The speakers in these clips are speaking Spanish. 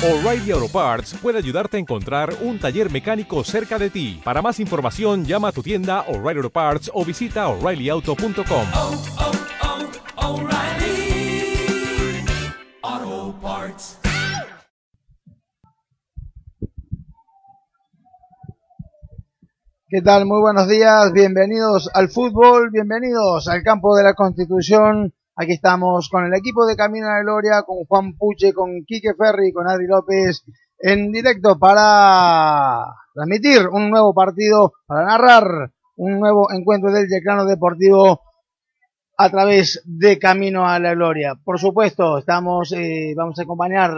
O'Reilly Auto Parts puede ayudarte a encontrar un taller mecánico cerca de ti. Para más información, llama a tu tienda O'Reilly Auto Parts o visita oreillyauto.com. oh, oh, Parts. ¿Qué tal? Muy buenos días, bienvenidos al fútbol, bienvenidos al campo de la Constitución. Aquí estamos con el equipo de Camino a la Gloria, con Juan Puche, con Quique Ferri, con Adri López, en directo para transmitir un nuevo partido, para narrar un nuevo encuentro del Yeclano Deportivo a través de Camino a la Gloria. Por supuesto, estamos, eh, vamos a acompañar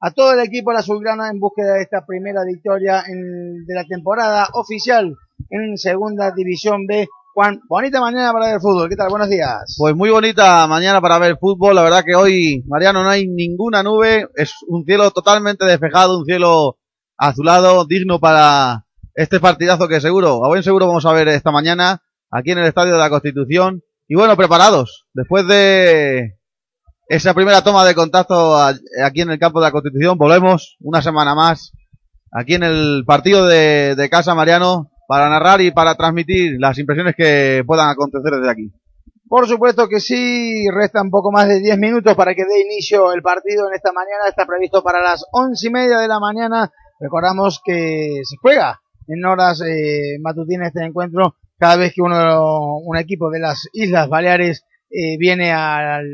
a todo el equipo de la Azulgrana en búsqueda de esta primera victoria de la temporada oficial en Segunda División B. Juan, bonita mañana para ver fútbol. ¿Qué tal? Buenos días. Pues muy bonita mañana para ver fútbol. La verdad que hoy, Mariano, no hay ninguna nube. Es un cielo totalmente despejado, un cielo azulado, digno para este partidazo que seguro, a buen seguro vamos a ver esta mañana aquí en el Estadio de la Constitución. Y bueno, preparados. Después de esa primera toma de contacto aquí en el campo de la Constitución, volvemos una semana más aquí en el partido de, de casa, Mariano, para narrar y para transmitir las impresiones que puedan acontecer desde aquí. Por supuesto que sí, restan poco más de 10 minutos para que dé inicio el partido en esta mañana. Está previsto para las once y media de la mañana. Recordamos que se juega en horas eh, matutinas este encuentro cada vez que uno, un equipo de las Islas Baleares eh, viene al,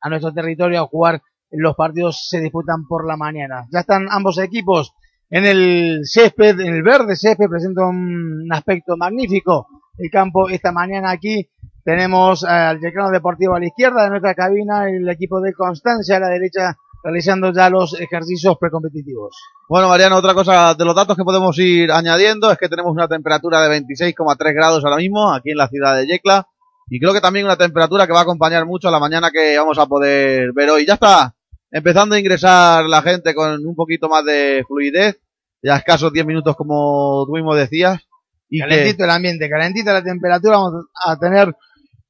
a nuestro territorio a jugar. Los partidos se disputan por la mañana. Ya están ambos equipos en el césped, en el verde césped, presenta un aspecto magnífico el campo esta mañana aquí. Tenemos al Yeclano Deportivo a la izquierda de nuestra cabina, el equipo de Constancia a la derecha, realizando ya los ejercicios precompetitivos. Bueno, Mariano, otra cosa de los datos que podemos ir añadiendo es que tenemos una temperatura de 26,3 grados ahora mismo aquí en la ciudad de Yecla y creo que también una temperatura que va a acompañar mucho a la mañana que vamos a poder ver hoy. Ya está empezando a ingresar la gente con un poquito más de fluidez, ya escasos 10 minutos como tú mismo decías. Y que- calentito el ambiente, calentita la temperatura, vamos a tener,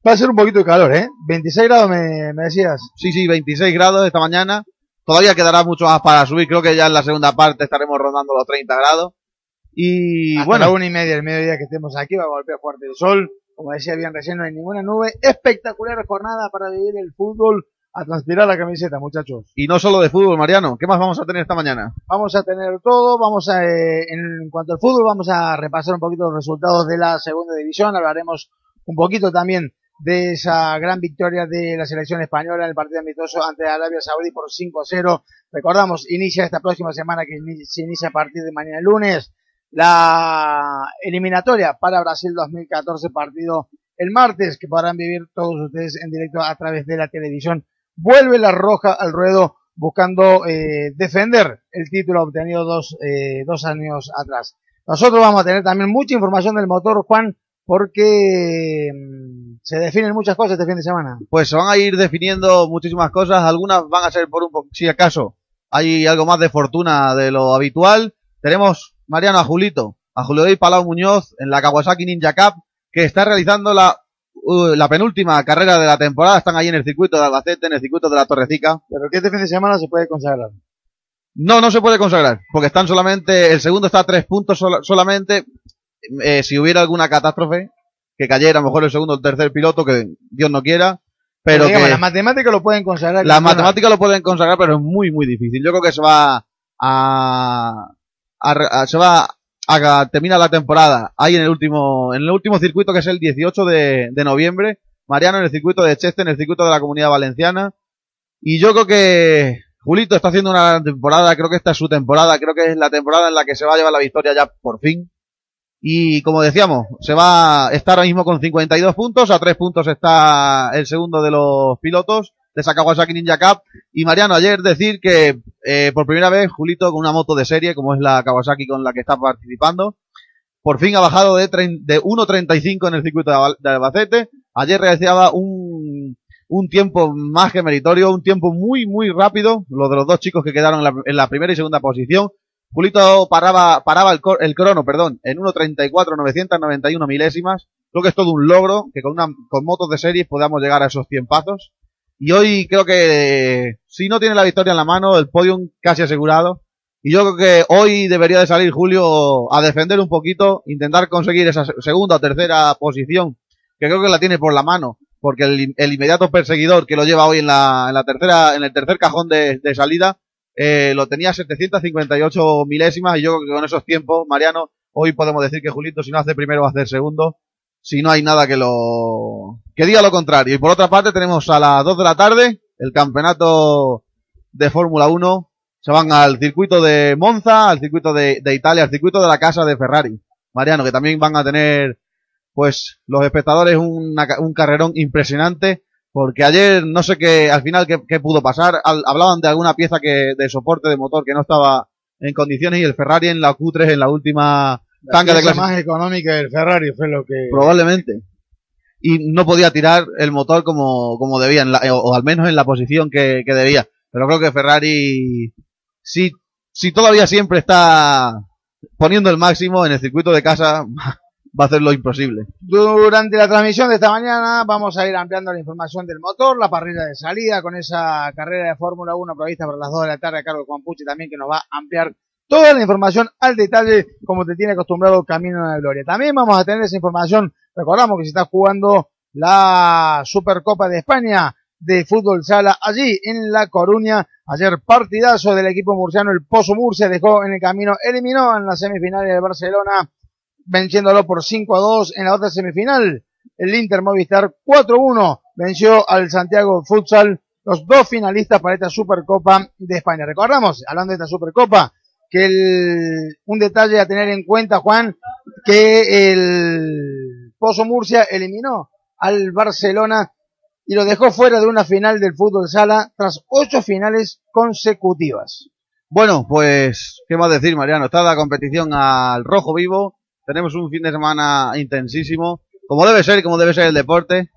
va a ser un poquito de calor, ¿eh? 26 grados me, me decías. Sí, sí, 26 grados esta mañana. Todavía quedará mucho más para subir. Creo que ya en la segunda parte estaremos rondando los 30 grados. Y Hasta bueno, la una y media del mediodía que estemos aquí va a golpear fuerte el sol. Como decía bien recién, no hay ninguna nube. Espectacular jornada para vivir el fútbol a transpirar la camiseta, muchachos. y no solo de fútbol, Mariano. ¿Qué más vamos a tener esta mañana? Vamos a tener todo, vamos a, eh, en cuanto al fútbol, vamos a repasar un poquito los resultados de la segunda división, hablaremos un poquito también de esa gran victoria de la selección española en el partido amistoso ante Arabia Saudí por 5-0. Recordamos, inicia esta próxima semana que se inicia a partir de mañana lunes la eliminatoria para Brasil 2014 partido el martes que podrán vivir todos ustedes en directo a través de la televisión. Vuelve la roja al ruedo buscando eh, defender el título obtenido dos, eh, dos años atrás. Nosotros vamos a tener también mucha información del motor, Juan, porque mm, se definen muchas cosas este fin de semana. Pues se van a ir definiendo muchísimas cosas. Algunas van a ser por un poco, si acaso hay algo más de fortuna de lo habitual. Tenemos, Mariano, a Julito, a Julio y Palau Muñoz en la Kawasaki Ninja Cup, que está realizando la, uh, la penúltima carrera de la temporada. Están ahí en el circuito de Albacete, en el circuito de la Torrecica. Pero que este fin de semana se puede consagrar. No, no se puede consagrar, porque están solamente, el segundo está a tres puntos sola- solamente. Eh, si hubiera alguna catástrofe, que cayera a lo mejor el segundo o el tercer piloto, que Dios no quiera, pero digamos, que las matemáticas lo pueden consagrar. las matemáticas lo pueden consagrar, pero es muy, muy difícil. Yo creo que se va a, a, a- se va a, terminar la temporada ahí en el último, en el último circuito que es el 18 de, de noviembre. Mariano en el circuito de Cheste, en el circuito de la Comunidad Valenciana. Y yo creo que Julito está haciendo una gran temporada, creo que esta es su temporada, creo que es la temporada en la que se va a llevar la victoria ya por fin. Y como decíamos, se va a estar ahora mismo con 52 puntos, a 3 puntos está el segundo de los pilotos de esa Kawasaki Ninja Cup. Y Mariano, ayer decir que eh, por primera vez Julito con una moto de serie, como es la Kawasaki con la que está participando, por fin ha bajado de, de 1.35 en el circuito de Al- de Albacete. Ayer realizaba un, un tiempo más que meritorio, un tiempo muy, muy rápido, lo de los dos chicos que quedaron en la, en la primera y segunda posición. Julito paraba, paraba el, el crono, perdón, en 1.34, 991 milésimas. Creo que es todo un logro, que con una, con motos de series podamos llegar a esos 100 pasos. Y hoy creo que, si no tiene la victoria en la mano, el podium casi asegurado. Y yo creo que hoy debería de salir Julio a defender un poquito, intentar conseguir esa segunda o tercera posición, que creo que la tiene por la mano, porque el, el inmediato perseguidor que lo lleva hoy en la, en la tercera, en el tercer cajón de, de salida, eh, lo tenía 758 milésimas y yo creo que con esos tiempos, Mariano, hoy podemos decir que Julito si no hace primero va a hacer segundo, si no hay nada que lo, que diga lo contrario. Y por otra parte tenemos a las 2 de la tarde el campeonato de Fórmula 1, se van al circuito de Monza, al circuito de, Italia, al circuito de la casa de Ferrari. Mariano, que también van a tener, pues, los espectadores una, un carrerón impresionante porque ayer no sé qué, al final qué, qué pudo pasar, Al, hablaban de alguna pieza que, de soporte de motor que no estaba en condiciones y el Ferrari en la Q3 en la última tanga de clase. más económica del Ferrari fue lo que... Probablemente. Y no podía tirar el motor como, como debía, en la, o, o, al menos en la posición que, que debía. Pero creo que Ferrari, si, si todavía siempre está poniendo el máximo en el circuito de casa, va a hacer lo imposible. Durante la transmisión de esta mañana vamos a ir ampliando la información del motor, la parrilla de salida con esa carrera de Fórmula 1 prevista para las 2 de la tarde a cargo de Juan Pucci también que nos va a ampliar toda la información al detalle como te tiene acostumbrado Camino a la Gloria. También vamos a tener esa información, recordamos que se está jugando la Supercopa de España de fútbol sala allí en La Coruña. Ayer partidazo del equipo murciano, el Pozo Murcia dejó en el camino, eliminó en la semifinal de Barcelona venciéndolo por 5 a 2 en la otra semifinal. El Inter Movistar 4-1 venció al Santiago Futsal, los dos finalistas para esta Supercopa de España. Recordamos, hablando de esta Supercopa, que el, un detalle a tener en cuenta, Juan, que el Pozo Murcia eliminó al Barcelona y lo dejó fuera de una final del fútbol sala tras ocho finales consecutivas. Bueno, pues, ¿qué más decir, Mariano? Está la competición al rojo vivo, tenemos un fin de semana intensísimo, como debe ser, como debe ser el deporte.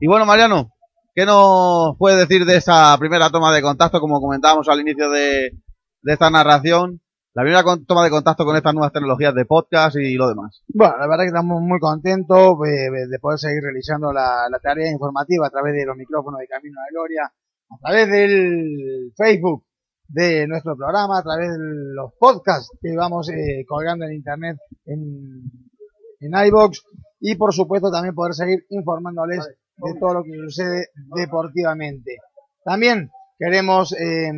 Y bueno, Mariano, ¿qué nos puede decir de esa primera toma de contacto, como comentábamos al inicio de, de esta narración? La primera toma de contacto con estas nuevas tecnologías de podcast y lo demás. Bueno, la verdad que estamos muy contentos de, de poder seguir realizando la, la, tarea informativa a través de los micrófonos de Camino de Gloria, a través del Facebook de nuestro programa a través de los podcasts que vamos eh, colgando en internet en, en iBox y por supuesto también poder seguir informándoles de todo lo que sucede deportivamente. También queremos eh,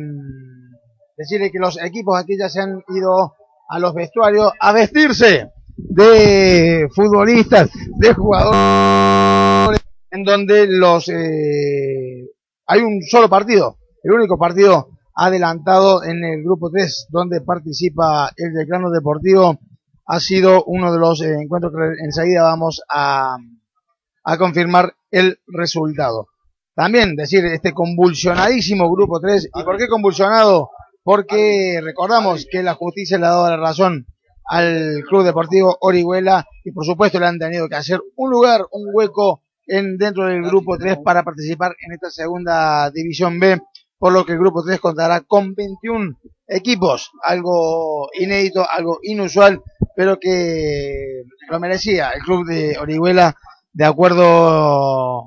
decirle que los equipos aquí ya se han ido a los vestuarios a vestirse de futbolistas, de jugadores, en donde los eh, hay un solo partido, el único partido adelantado en el grupo 3 donde participa el Declano Deportivo. Ha sido uno de los eh, encuentros que enseguida vamos a, a confirmar el resultado. También decir este convulsionadísimo grupo 3 y por qué convulsionado porque recordamos que la justicia le ha dado la razón al Club Deportivo Orihuela y por supuesto le han tenido que hacer un lugar, un hueco en dentro del grupo 3 para participar en esta segunda división B por lo que el grupo 3 contará con 21 equipos, algo inédito, algo inusual, pero que lo merecía el club de Orihuela de acuerdo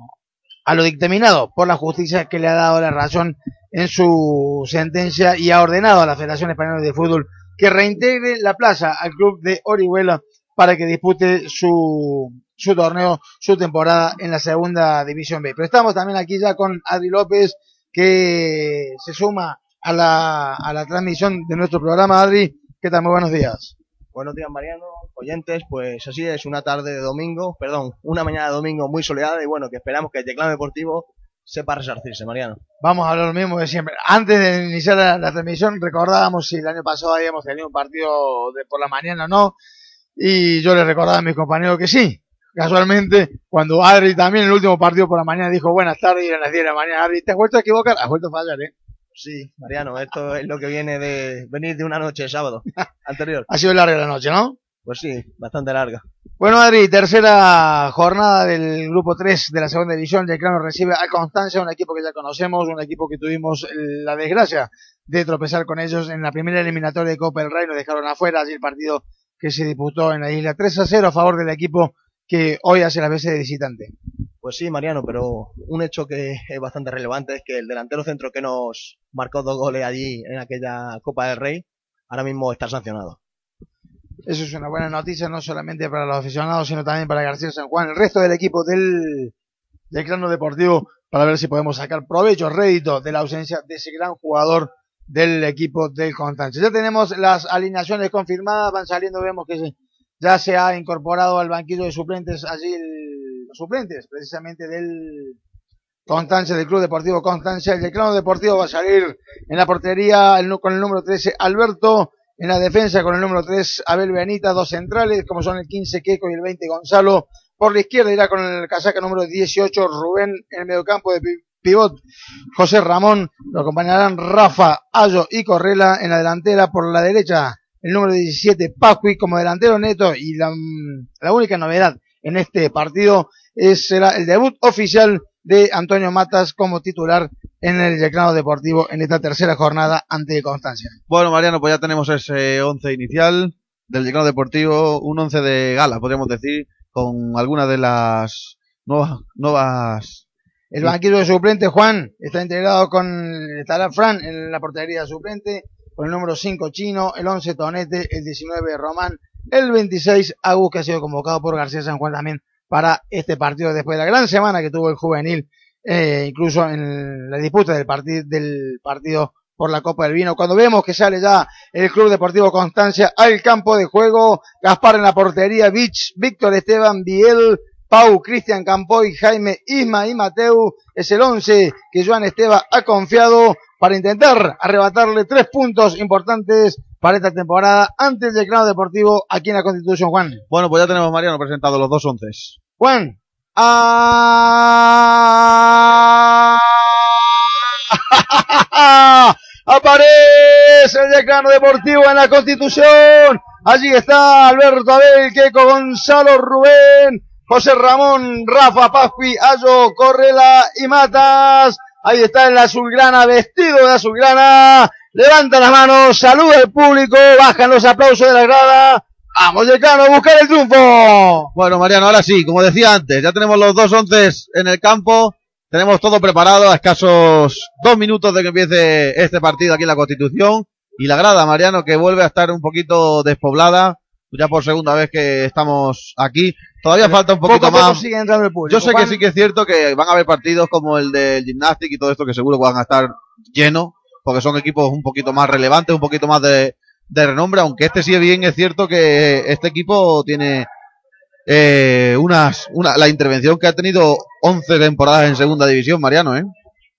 a lo dictaminado por la justicia que le ha dado la razón en su sentencia y ha ordenado a la Federación Española de Fútbol que reintegre la plaza al club de Orihuela para que dispute su, su torneo, su temporada en la segunda división B. Pero estamos también aquí ya con Adri López, que se suma a la, a la transmisión de nuestro programa. Adri, ¿qué tal? Muy buenos días. Buenos días, Mariano, oyentes. Pues así es, una tarde de domingo, perdón, una mañana de domingo muy soleada y bueno, que esperamos que el teclado deportivo sepa resarcirse, Mariano. Vamos a hablar lo mismo de siempre. Antes de iniciar la, la, transmisión, recordábamos si el año pasado habíamos tenido un partido de por la mañana o no, y yo le recordaba a mis compañeros que sí, casualmente, cuando Adri también en el último partido por la mañana dijo buenas tardes y eran las 10 de la mañana, Adri, ¿te has vuelto a equivocar? Has vuelto a fallar, ¿eh? Sí, Mariano, esto es lo que viene de venir de una noche de sábado anterior. ha sido larga la noche, ¿no? Pues sí, bastante larga. Bueno, Adri, tercera jornada del grupo 3 de la segunda división. Yeclano recibe a Constancia, un equipo que ya conocemos, un equipo que tuvimos la desgracia de tropezar con ellos en la primera eliminatoria de Copa del Rey. Nos dejaron afuera allí el partido que se disputó en la isla 3 a 0 a favor del equipo que hoy hace las veces de visitante. Pues sí, Mariano, pero un hecho que es bastante relevante es que el delantero centro que nos marcó dos goles allí en aquella Copa del Rey ahora mismo estar sancionado. Eso es una buena noticia, no solamente para los aficionados, sino también para García San Juan, el resto del equipo del, del Clano Deportivo, para ver si podemos sacar provecho, rédito de la ausencia de ese gran jugador del equipo del Constante. Ya tenemos las alineaciones confirmadas, van saliendo, vemos que ya se ha incorporado al banquillo de suplentes allí los suplentes, precisamente del Constancia, del Club Deportivo Constancia. El Declano Deportivo va a salir en la portería con el número 13 Alberto, en la defensa con el número 3 Abel Benita, dos centrales como son el 15 Queco y el 20 Gonzalo. Por la izquierda irá con el casaca número 18 Rubén en el mediocampo de pi- pivot. José Ramón, lo acompañarán Rafa, Ayo y Correla en la delantera. Por la derecha, el número 17 Pascui como delantero neto. Y la, la única novedad en este partido es, será el debut oficial de Antonio Matas como titular en el Yeclano Deportivo en esta tercera jornada ante Constancia. Bueno, Mariano, pues ya tenemos ese once inicial del Decano Deportivo, un once de gala, podríamos decir, con algunas de las nuevas, nuevas El banquillo de suplente, Juan, está integrado con, estará Fran en la portería suplente, con el número 5 Chino, el 11 Tonete, el 19 Román, el 26 Agus, que ha sido convocado por García San Juan también para este partido después de la gran semana que tuvo el juvenil, eh, incluso en la disputa del, partido del partido por la Copa del Vino. Cuando vemos que sale ya el Club Deportivo Constancia al campo de juego, Gaspar en la portería, Vich, Víctor Esteban, Biel, Pau, Cristian Campoy, Jaime, Isma y Mateu es el 11 que Joan Esteba ha confiado para intentar arrebatarle tres puntos importantes para esta temporada antes del Clano Deportivo aquí en la Constitución, Juan. Bueno, pues ya tenemos, Mariano, presentado los dos once. Juan. ¡Ah! Aparece el decano deportivo en la Constitución. Allí está Alberto Abel, Queco, Gonzalo Rubén, José Ramón, Rafa Pasqui, Ayo, Correla y Matas. Ahí está el azulgrana, vestido de azulgrana. Levanta las manos, saluda al público, bajan los aplausos de la grada. Vamos, decano, a buscar el triunfo. Bueno, Mariano, ahora sí, como decía antes, ya tenemos los dos once en el campo, tenemos todo preparado a escasos dos minutos de que empiece este partido aquí en la Constitución y la grada, Mariano, que vuelve a estar un poquito despoblada, ya por segunda vez que estamos aquí. Todavía falta un poquito poco más. sigue entrando el público. Yo sé que sí que es cierto que van a haber partidos como el del Gymnastic y todo esto que seguro van a estar llenos, porque son equipos un poquito más relevantes, un poquito más de, de renombre, aunque este sí bien es cierto que este equipo tiene eh, unas, una, la intervención que ha tenido 11 temporadas en segunda división, Mariano, ¿eh?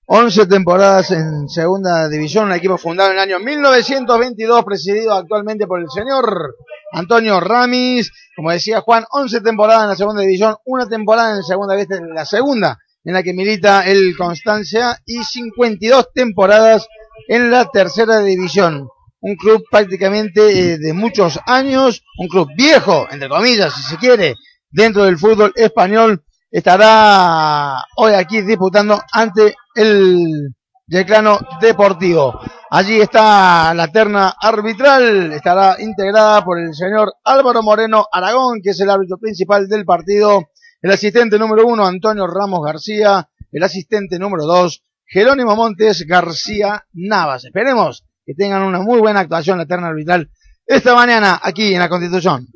11 temporadas en segunda división, un equipo fundado en el año 1922, presidido actualmente por el señor Antonio Ramis. Como decía Juan, 11 temporadas en la segunda división, una temporada en segunda vez en la segunda, en la que milita el Constancia, y 52 temporadas en la tercera división. Un club prácticamente eh, de muchos años, un club viejo, entre comillas, si se quiere, dentro del fútbol español, estará hoy aquí disputando ante el Yeclano Deportivo. Allí está la terna arbitral, estará integrada por el señor Álvaro Moreno Aragón, que es el árbitro principal del partido, el asistente número uno Antonio Ramos García, el asistente número dos Jerónimo Montes García Navas. Esperemos que tengan una muy buena actuación la terna arbitral esta mañana aquí en la Constitución.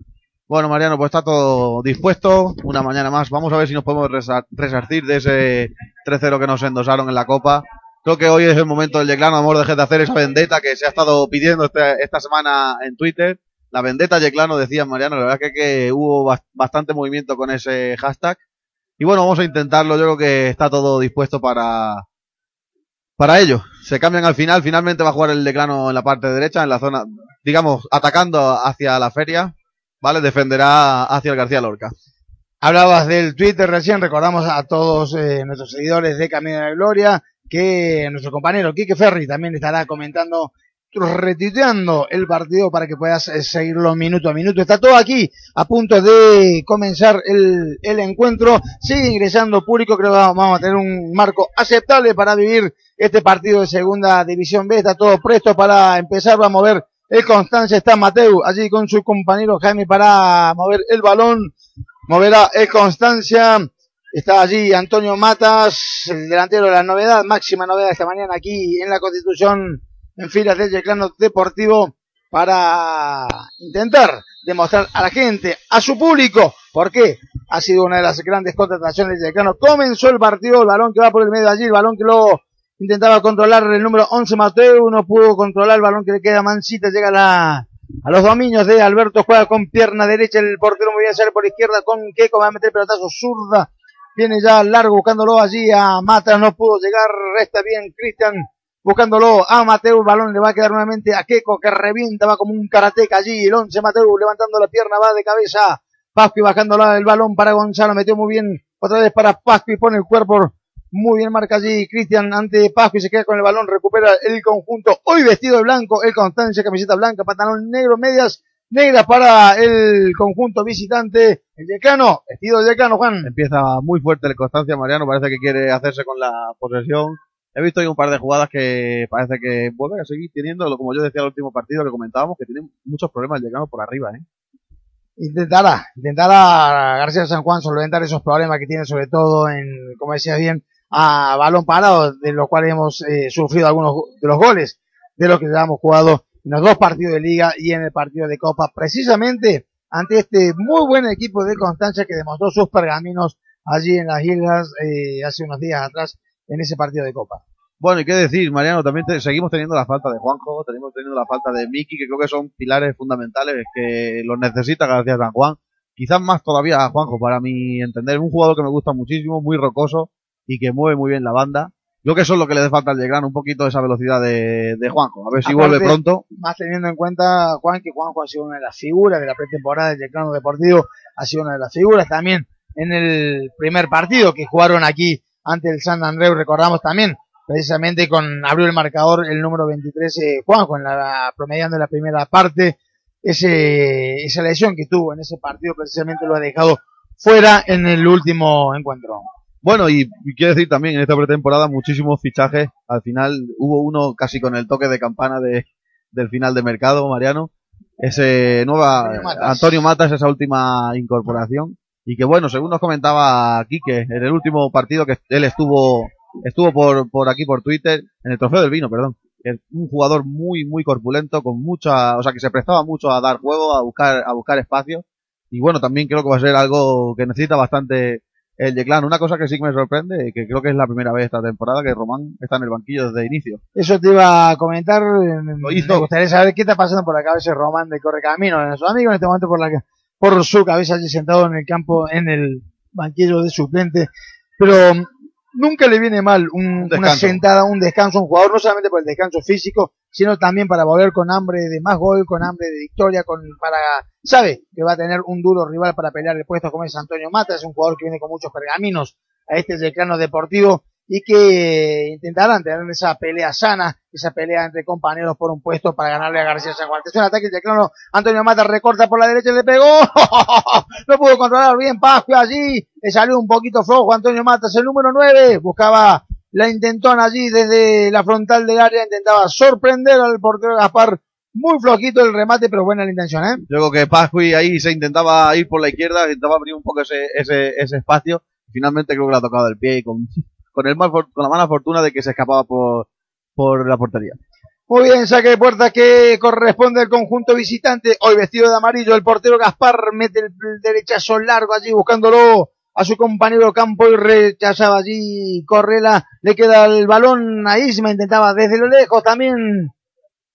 Bueno, Mariano, pues está todo dispuesto. Una mañana más. Vamos a ver si nos podemos resa- resarcir de ese 3-0 que nos endosaron en la Copa. Creo que hoy es el momento del Yeclano, amor, deje de hacer esa vendetta que se ha estado pidiendo este- esta semana en Twitter. La vendetta Yeclano, decía Mariano, la verdad que, que hubo bas- bastante movimiento con ese hashtag. Y bueno, vamos a intentarlo. Yo creo que está todo dispuesto para, para ello. Se cambian al final. Finalmente va a jugar el Declano en la parte derecha, en la zona, digamos, atacando hacia la feria. ¿Vale? Defenderá hacia el García Lorca. Hablabas del Twitter recién, recordamos a todos eh, nuestros seguidores de Camino de la Gloria que nuestro compañero Quique Ferri también estará comentando, retuiteando el partido para que puedas eh, seguirlo minuto a minuto. Está todo aquí a punto de comenzar el, el encuentro. Sigue ingresando público, creo que vamos a tener un marco aceptable para vivir este partido de segunda división B. Está todo presto para empezar. Vamos a ver el Constancia, está Mateu allí con su compañero Jaime para mover el balón moverá el Constancia. Está allí Antonio Matas, el delantero de la novedad, máxima novedad esta mañana aquí en la Constitución, en filas del Yeclano Deportivo. para intentar demostrar a la gente, a su público, por qué ha sido una de las grandes contrataciones de Decano. Comenzó el partido, el balón que va por el medio allí, el balón que luego intentaba controlar el número 11 Mateo, no pudo controlar el balón que le queda a Mancita, llega a la, a los dominios de Alberto, juega con pierna derecha, el portero muy bien sale por izquierda con Keco, va a meter pelotazo zurda, viene ya largo buscándolo allí a Mata, no pudo llegar, resta bien Cristian buscándolo a Mateo, el balón le va a quedar nuevamente a Keco que revienta, va como un karateca allí, el 11 Mateo levantando la pierna, va de cabeza, Pascu bajando el balón para Gonzalo, metió muy bien otra vez para Pascu y pone el cuerpo muy bien marca allí Cristian ante Pascu y se queda con el balón, recupera el conjunto, hoy vestido de blanco, el Constancia, camiseta blanca, pantalón negro, medias negras para el conjunto visitante, el decano, vestido de decano, Juan. Empieza muy fuerte el Constancia, Mariano, parece que quiere hacerse con la posesión. He visto ahí un par de jugadas que parece que vuelve a seguir teniendo, como yo decía el último partido que comentábamos, que tiene muchos problemas el decano por arriba, ¿eh? Intentará, intentará García San Juan solventar esos problemas que tiene sobre todo en, como decías bien, a balón parado, de los cuales hemos eh, sufrido algunos de los goles de los que ya hemos jugado en los dos partidos de liga y en el partido de copa, precisamente ante este muy buen equipo de Constancia que demostró sus pergaminos allí en las islas eh, hace unos días atrás en ese partido de copa. Bueno, y qué decir, Mariano, también te- seguimos teniendo la falta de Juanjo, tenemos teniendo la falta de Miki, que creo que son pilares fundamentales que los necesita García San Juan. Quizás más todavía a Juanjo, para mi entender, un jugador que me gusta muchísimo, muy rocoso y que mueve muy bien la banda. Creo que eso es lo que le falta al Legrand, un poquito de esa velocidad de, de Juanjo. A ver si Aparte- vuelve pronto. Más teniendo en cuenta, Juan, que Juanjo ha sido una de las figuras de la pretemporada del Decano Deportivo, ha sido una de las figuras también en el primer partido que jugaron aquí ante el San Andreu, recordamos también, precisamente con, abrió el marcador el número 23, eh, Juanjo, en la, promediando en la primera parte, ese, esa lesión que tuvo en ese partido precisamente lo ha dejado fuera en el último encuentro. Bueno, y, y quiero decir también, en esta pretemporada muchísimos fichajes. Al final hubo uno casi con el toque de campana de, del final de mercado, Mariano. Ese nueva Antonio Matas. Antonio Matas, esa última incorporación. Y que bueno, según nos comentaba Quique, en el último partido que él estuvo, estuvo por, por aquí por Twitter, en el trofeo del vino, perdón. es un jugador muy, muy corpulento, con mucha, o sea que se prestaba mucho a dar juego, a buscar, a buscar espacio. Y bueno, también creo que va a ser algo que necesita bastante el Yeclán. Una cosa que sí que me sorprende, que creo que es la primera vez esta temporada que Román está en el banquillo desde inicio. Eso te iba a comentar. Lo hizo. Me gustaría saber qué está pasando por la cabeza de Román de Correcamino, de nuestro amigo en este momento por la por su cabeza allí sentado en el campo, en el banquillo de suplente. Pero mm, nunca le viene mal un- Un una sentada, un descanso a un jugador, no solamente por el descanso físico, sino también para volver con hambre de más gol, con hambre de victoria, con para sabe que va a tener un duro rival para pelear el puesto como es Antonio Mata, es un jugador que viene con muchos pergaminos a este decano deportivo y que intentarán tener esa pelea sana, esa pelea entre compañeros por un puesto para ganarle a García San Juan. Atención, ataque de Declano, Antonio Mata recorta por la derecha, le pegó, no pudo controlar bien Pascu allí, le salió un poquito flojo Antonio Matas, el número 9, buscaba la intentona allí desde la frontal del área, intentaba sorprender al portero Gaspar, muy flojito el remate, pero buena la intención, ¿eh? Yo creo que Pascui ahí se intentaba ir por la izquierda, intentaba abrir un poco ese, ese, ese espacio. Y finalmente creo que le ha tocado el pie y con, con, el mal, con la mala fortuna de que se escapaba por, por la portería. Muy bien, saque de puerta que corresponde al conjunto visitante. Hoy vestido de amarillo, el portero Gaspar mete el derechazo largo allí buscándolo a su compañero Campo y rechazaba allí Correla. Le queda el balón a Isma, intentaba desde lo lejos también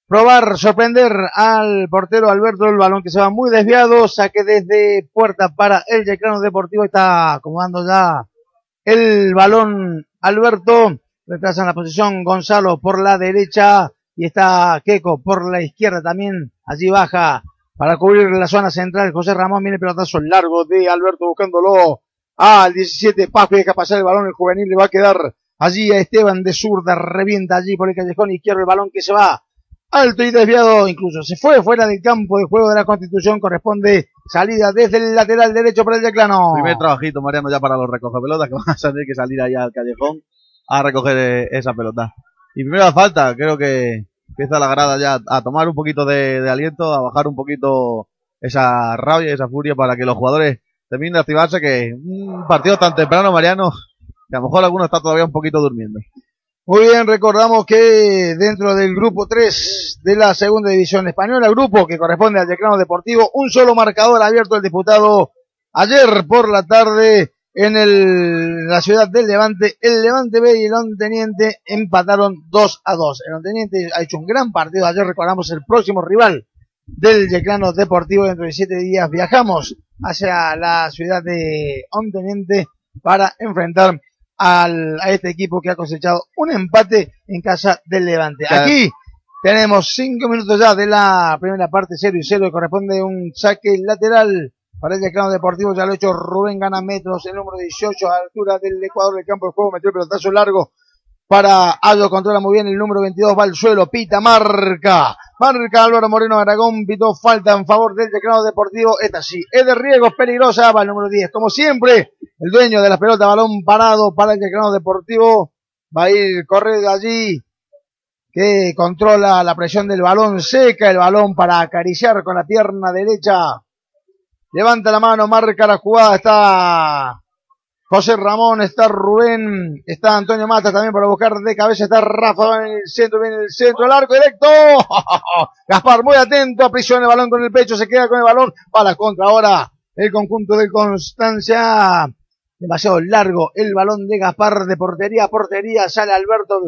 probar, sorprender al portero Alberto, el balón que se va muy desviado, saque desde puerta para el Yeclano Deportivo, está acomodando ya el balón Alberto, retrasa en la posición Gonzalo por la derecha y está Keco por la izquierda también, allí baja para cubrir la zona central, José Ramón. Viene pelotazo largo de Alberto buscándolo. Al 17, Paco deja pasar el balón, el juvenil le va a quedar allí a Esteban de zurda, revienta allí por el callejón izquierdo el balón que se va. Alto y desviado, incluso se fue fuera del campo de juego de la Constitución, corresponde salida desde el lateral derecho para el Declano. Primer trabajito, Mariano, ya para los recogepelotas que van a tener que salir allá al callejón a recoger eh, esa pelota. Y primera falta, creo que empieza la grada ya a tomar un poquito de, de aliento, a bajar un poquito esa rabia y esa furia para que los jugadores terminen de activarse, que un partido tan temprano, Mariano, que a lo mejor alguno está todavía un poquito durmiendo. Muy bien, recordamos que dentro del grupo 3 de la segunda división española, grupo que corresponde al Declano Deportivo, un solo marcador abierto el diputado ayer por la tarde en el, la ciudad del Levante. El Levante B y el Onteniente empataron 2 a 2. El Onteniente ha hecho un gran partido. Ayer recordamos el próximo rival del Yeclano Deportivo. Dentro de siete días viajamos hacia la ciudad de Onteniente para enfrentar al, a este equipo que ha cosechado un empate en casa del Levante. Claro. Aquí tenemos cinco minutos ya de la primera parte, 0 y 0, y corresponde un saque lateral para el Declano Deportivo. Ya lo ha hecho Rubén Gana Metros, el número 18 a altura del Ecuador del campo de juego, metió el pelotazo largo para Aldo, controla muy bien el número 22, va al suelo, pita, marca, marca Álvaro Moreno Aragón, pitó falta en favor del Declano Deportivo, esta sí, es de riesgo, es peligrosa, va el número 10, como siempre, el dueño de la pelota, balón parado para el Declano Deportivo, va a ir, corre de allí, que controla la presión del balón, seca. El balón para acariciar con la pierna derecha, levanta la mano, marca la jugada, está José Ramón, está Rubén, está Antonio Mata también para buscar de cabeza, está Rafa en el centro, viene el centro, el arco directo. Gaspar muy atento, aprisiona el balón con el pecho, se queda con el balón, para contra ahora el conjunto de Constancia. Demasiado largo el balón de Gaspar de portería a portería, sale Alberto,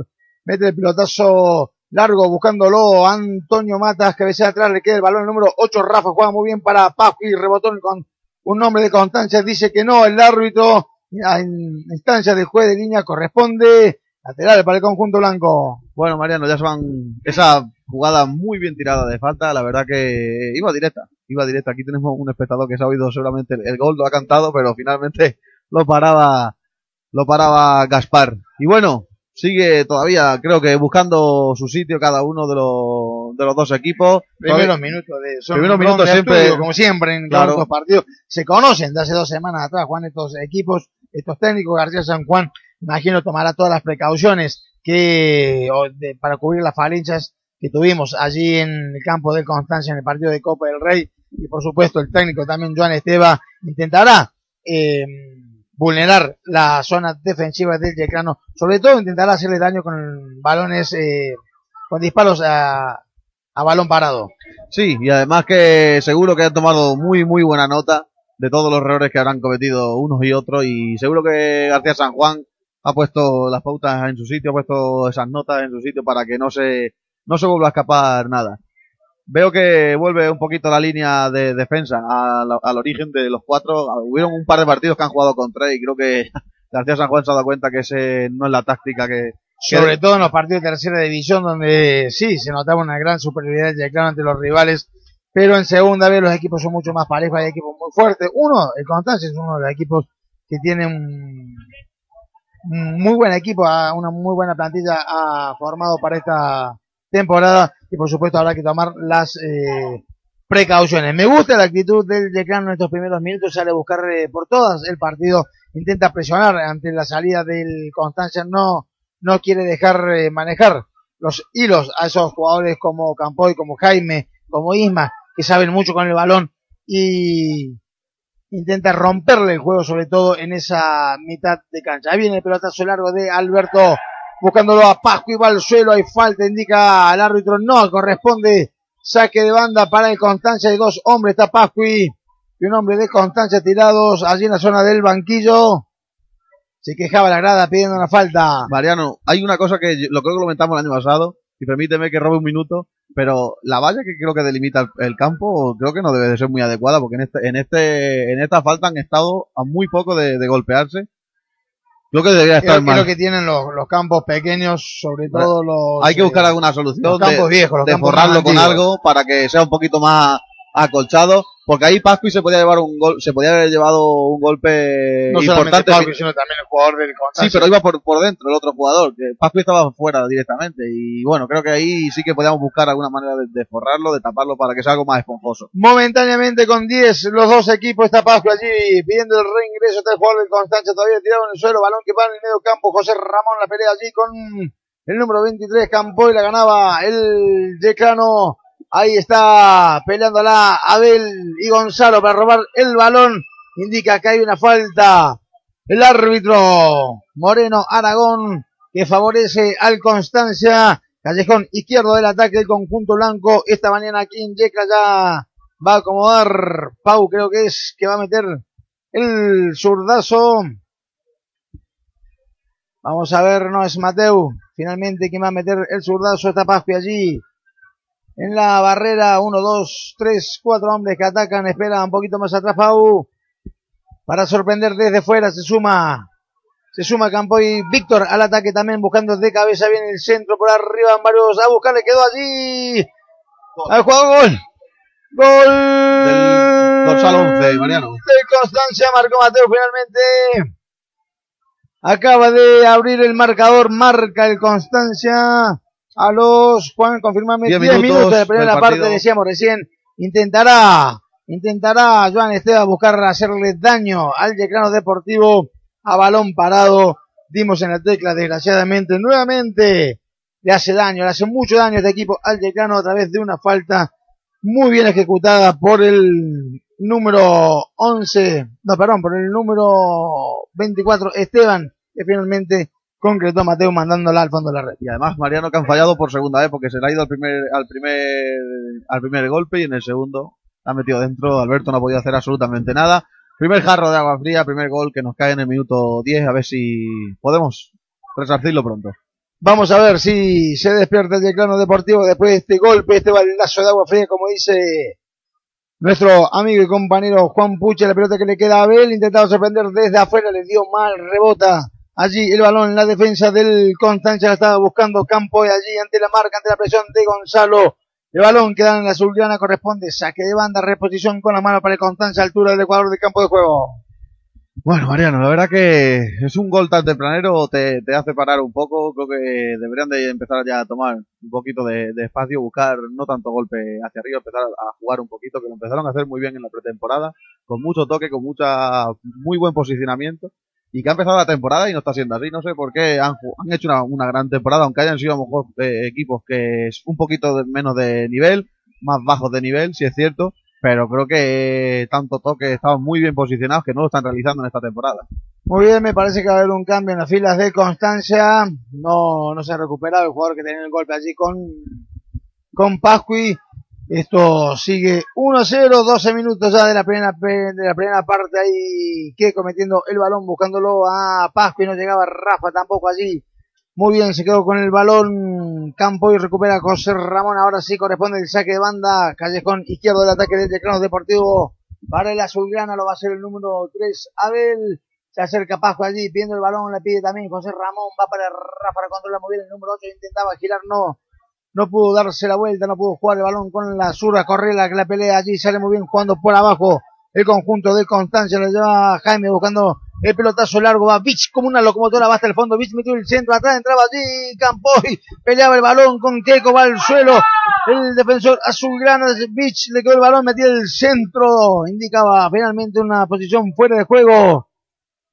mete el pilotazo largo buscándolo, Antonio Matas, cabecea atrás, le queda el balón el número 8, Rafa juega muy bien para Paco y rebotó con un nombre de Constancia, dice que no, el árbitro en instancia de juez de línea corresponde lateral para el conjunto blanco. Bueno, Mariano, ya se van esa jugada muy bien tirada de falta, la verdad que iba directa, iba directa. Aquí tenemos un espectador que se ha oído seguramente el, el gol, lo ha cantado, pero finalmente lo paraba, lo paraba Gaspar. Y bueno, sigue todavía, creo que buscando su sitio cada uno de los, de los dos equipos. Primeros minutos de son Primeros minutos de siempre- estudio, como siempre en Claro. los partidos. Se conocen de hace dos semanas atrás, Juan, estos equipos, estos técnicos, García San Juan, imagino tomará todas las precauciones que, de- para cubrir las falencias que tuvimos allí en el campo de Constancia en el partido de Copa del Rey. Y por supuesto el técnico también, Joan Esteba, intentará, eh, vulnerar la zona defensiva del Yeclano. Sobre todo intentará hacerle daño con balones, eh, con disparos a, a balón parado. Sí, y además que seguro que han tomado muy, muy buena nota de todos los errores que habrán cometido unos y otros y seguro que García San Juan ha puesto las pautas en su sitio, ha puesto esas notas en su sitio para que no se, no se vuelva a escapar nada. Veo que vuelve un poquito la línea de defensa al, al origen de los cuatro. Hubieron un par de partidos que han jugado con tres y creo que García San Juan se ha dado cuenta que ese no es la táctica que, que- sobre todo en los partidos de tercera división donde sí se notaba una gran superioridad de Yeclano ante los rivales pero en segunda vez los equipos son mucho más parejos hay equipos muy fuertes. Uno el Constancia es uno de los equipos que tiene un, un muy buen equipo una muy buena plantilla ha formado para esta temporada. Y por supuesto habrá que tomar las eh, precauciones. Me gusta la actitud del Yeclano en estos primeros minutos sale a buscar eh, por todas el partido intenta presionar ante la salida del Constancia no no quiere dejar eh, manejar los hilos a esos jugadores como Campoy, como Jaime, como Isma, que saben mucho con el balón y intenta romperle el juego, sobre todo en esa mitad de cancha. Ahí viene el pelotazo largo de Alberto, buscándolo a Pascu y va al suelo, hay falta, indica al árbitro, no corresponde saque de banda para el Constancia y dos hombres, está Pascu y un hombre de Constancia tirados allí en la zona del banquillo. Se quejaba la grada pidiendo una falta. Mariano, hay una cosa que lo creo que lo comentamos el año pasado, y permíteme que robe un minuto, pero la valla que creo que delimita el, el campo, creo que no debe de ser muy adecuada, porque en este, en este, en esta falta han estado a muy poco de, de golpearse. Creo que debería estar Creo, creo más. que tienen los, los campos pequeños, sobre todo los. Hay que buscar alguna solución los de, campos viejos, los de campos forrarlo con algo para que sea un poquito más acolchado, porque ahí Pascu se podía llevar un gol, se podía haber llevado un golpe No importante. Pablo, sino también el jugador del Sí, pero iba por, por dentro el otro jugador, que Pascu estaba fuera directamente. Y bueno, creo que ahí sí que podíamos buscar alguna manera de, de forrarlo, de taparlo para que sea algo más esponjoso. Momentáneamente con 10 los dos equipos, está Pascu allí pidiendo el reingreso, está el jugador del Constancia todavía tirado en el suelo, balón que va en el medio campo, José Ramón la pelea allí con el número 23, Campoy la ganaba el Decano, ahí está peleándola Abel y Gonzalo para robar el balón, indica que hay una falta, el árbitro Moreno Aragón que favorece al Constancia. Callejón izquierdo del ataque del conjunto blanco. Esta mañana aquí en Yecla ya va a acomodar Pau, creo que es que va a meter el zurdazo. Vamos a ver, no es Mateu. Finalmente quien va a meter el zurdazo está Paspi allí. En la barrera, uno, dos, tres, cuatro hombres que atacan, espera un poquito más atrás Pau. Para sorprender desde fuera se suma se suma Campoy Víctor al ataque también buscando de cabeza bien el centro por arriba varios a buscar, le quedó allí. Al juego gol. Gol. Del dorsal 11, Mariano. De Constancia marcó Mateo finalmente. Acaba de abrir el marcador, marca el Constancia a los, Juan, confirmame, 10 Diez minutos, minutos de primera parte, decíamos recién, intentará, intentará Joan Esteban buscar hacerle daño al Yeclano Deportivo a balón parado, dimos en la tecla desgraciadamente, nuevamente le hace daño, le hace mucho daño a este equipo al Yeclano a través de una falta muy bien ejecutada por el número 11, no, perdón, por el número 24, Esteban, que finalmente concretó Mateo mandándola al fondo de la red. Y además Mariano que han fallado por segunda vez porque se le ha ido al primer, al primer, al primer golpe y en el segundo la ha metido dentro. Alberto no ha podido hacer absolutamente nada. Primer jarro de agua fría, primer gol que nos cae en el minuto 10, a ver si podemos resarcirlo pronto. Vamos a ver si se despierta el Yeclano Deportivo después de este golpe, este baldazo de agua fría, como dice nuestro amigo y compañero Juan Puche, la pelota que le queda a Abel, intentado sorprender desde afuera, le dio mal, rebota allí el balón en la defensa del Constancia, la estaba buscando Campo y allí ante la marca, ante la presión de Gonzalo. El balón que da en la azulgrana corresponde, saque de banda, reposición con la mano para el Constancia, altura del Ecuador del campo de juego. Bueno, Mariano, la verdad que es un gol tan tempranero, te, te hace parar un poco. Creo que deberían de empezar ya a tomar un poquito de, de espacio, buscar no tanto golpe hacia arriba, empezar a jugar un poquito, que lo empezaron a hacer muy bien en la pretemporada, con mucho toque, con mucha, muy buen posicionamiento. Y que ha empezado la temporada y no está siendo así. No sé por qué han, han hecho una, gran temporada, aunque hayan sido a lo mejor eh, equipos que es un poquito menos de nivel, más bajos de nivel, si es cierto, pero creo que tanto toque estaban muy bien posicionados que no lo están realizando en esta temporada. Muy bien, me parece que va a haber un cambio en las filas de Constancia. No, no se ha recuperado el jugador que tenía el golpe allí con, con. Esto sigue 1-0, 12 minutos ya de la primera, de la primera parte ahí, que cometiendo el balón, buscándolo a Pasqui, no llegaba Rafa tampoco allí. Muy bien, se quedó con el balón Campo y recupera José Ramón. Ahora sí corresponde el saque de banda. Callejón izquierdo del ataque del Decano Deportivo. Para el azulgrana lo va a ser el número 3, Abel. Se acerca Pasco allí, pidiendo el balón, le pide también José Ramón, va para Rafa, controla muy bien el número 8, intentaba girar, no, no pudo darse la vuelta, no pudo jugar el balón con la zurda, Correla que la pelea allí, sale muy bien jugando por abajo el conjunto de Constancia, lo lleva Jaime buscando el pelotazo largo, va Vich como una locomotora, va hasta el fondo, Vich metió el centro, atrás entraba allí Campoy, peleaba el balón con Keiko, va al suelo, el defensor azulgrana, Vich le quedó el balón, metía el centro, indicaba finalmente una posición fuera de juego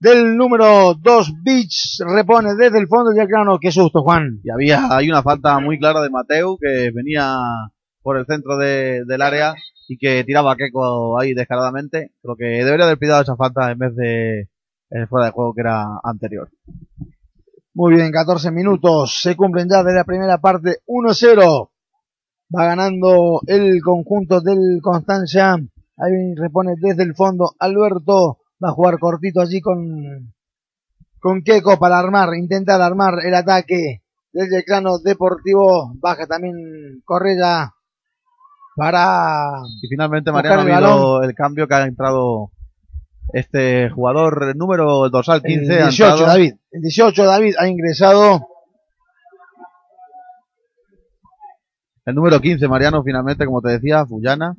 del número 2, Beach, repone desde el fondo del grano, qué susto Juan. Y había, hay una falta muy clara de Mateu que venía por el centro de- del área y que tiraba a Keco ahí descaradamente. Creo que debería haber pillado esa falta en vez de el fuera de juego que era anterior. Muy bien, 14 minutos, se cumplen ya de la primera parte, 1-0. Va ganando el conjunto del Constancia. Ahí repone desde el fondo Alberto. Va a jugar cortito allí con, con Keco para armar, intentar armar el ataque del decano deportivo. Baja también Correa para Y finalmente Mariano ha el habido el cambio que ha entrado este jugador el número el dorsal 15 el ha 18 entrado- David. El 18 David ha ingresado. El número 15, Mariano, finalmente, como te decía, Fullana.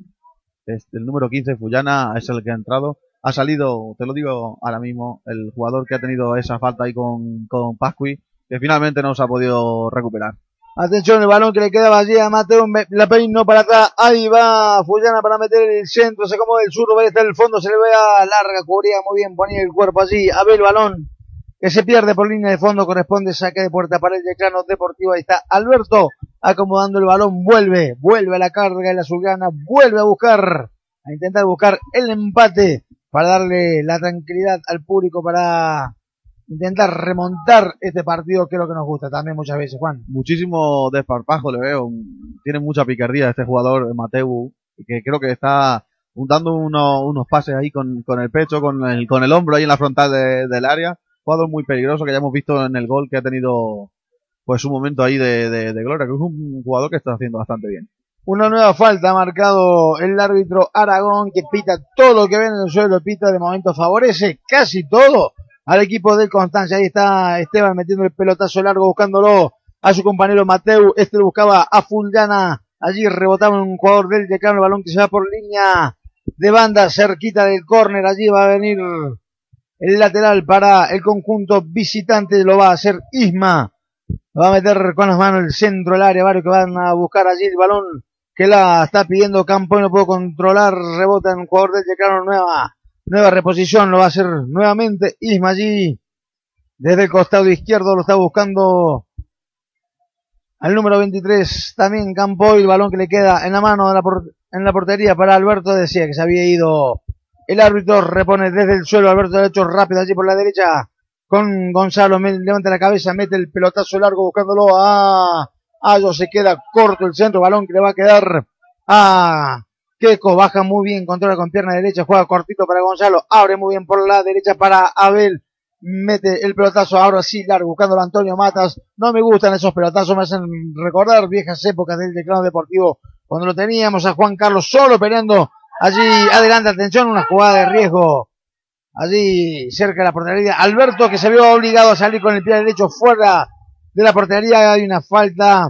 Este, el número 15, Fullana, es el que ha entrado. Ha salido, te lo digo ahora mismo, el jugador que ha tenido esa falta ahí con, con Pasqui, que finalmente no se ha podido recuperar. Atención, el balón que le quedaba allí a Mateo, me- la peinó para atrás, ahí va Fullana para meter el centro, se acomoda el zurdo, va a estar el fondo, se le ve a larga, cubría muy bien, ponía el cuerpo allí, a ver el balón, que se pierde por línea de fondo, corresponde saque de puerta para el decano deportivo, ahí está Alberto, acomodando el balón, vuelve, vuelve a la carga de la Zulgana, vuelve a buscar, a intentar buscar el empate, para darle la tranquilidad al público, para intentar remontar este partido que es lo que nos gusta también muchas veces, Juan. Muchísimo desparpajo le veo. Tiene mucha picardía este jugador, Mateu, que creo que está dando uno- unos pases ahí con, el pecho, con el, con el hombro ahí en la frontal de- del área. Jugador muy peligroso que ya hemos visto en el gol que ha tenido pues un momento ahí de, de gloria, que es un jugador que está haciendo bastante bien. Una nueva falta ha marcado el árbitro Aragón que pita todo lo que ve en el suelo, pita de momento favorece casi todo al equipo del Constancia. Ahí está Esteban metiendo el pelotazo largo buscándolo a su compañero Mateu. Este lo buscaba a Fulgana. Allí rebotaba un jugador del decano el balón que se va por línea de banda cerquita del córner. Allí va a venir el lateral para el conjunto visitante. Lo va a hacer Isma. Va a meter con las manos el centro del área. Varios que van a buscar allí el balón que la está pidiendo Campo y no puedo controlar, rebota en un jugador del Decano, nueva, nueva reposición, lo va a hacer nuevamente Isma allí, desde el costado izquierdo lo está buscando al número 23, también Campo y el balón que le queda en la mano de la en la portería para Alberto, decía que se había ido el árbitro, repone desde el suelo, Alberto derecho rápido allí por la derecha, con Gonzalo, levanta la cabeza, mete el pelotazo largo buscándolo a Ayo se queda corto el centro, balón que le va a quedar a Keco, baja muy bien, controla con pierna derecha, juega cortito para Gonzalo, abre muy bien por la derecha para Abel, mete el pelotazo ahora sí largo, buscándolo a Antonio Matas, no me gustan esos pelotazos, me hacen recordar viejas épocas del declaro deportivo, cuando lo teníamos a Juan Carlos solo peleando allí. Adelante, atención, una jugada de riesgo, allí cerca de la portería, Alberto que se vio obligado a salir con el pie derecho fuera de la portería hay una falta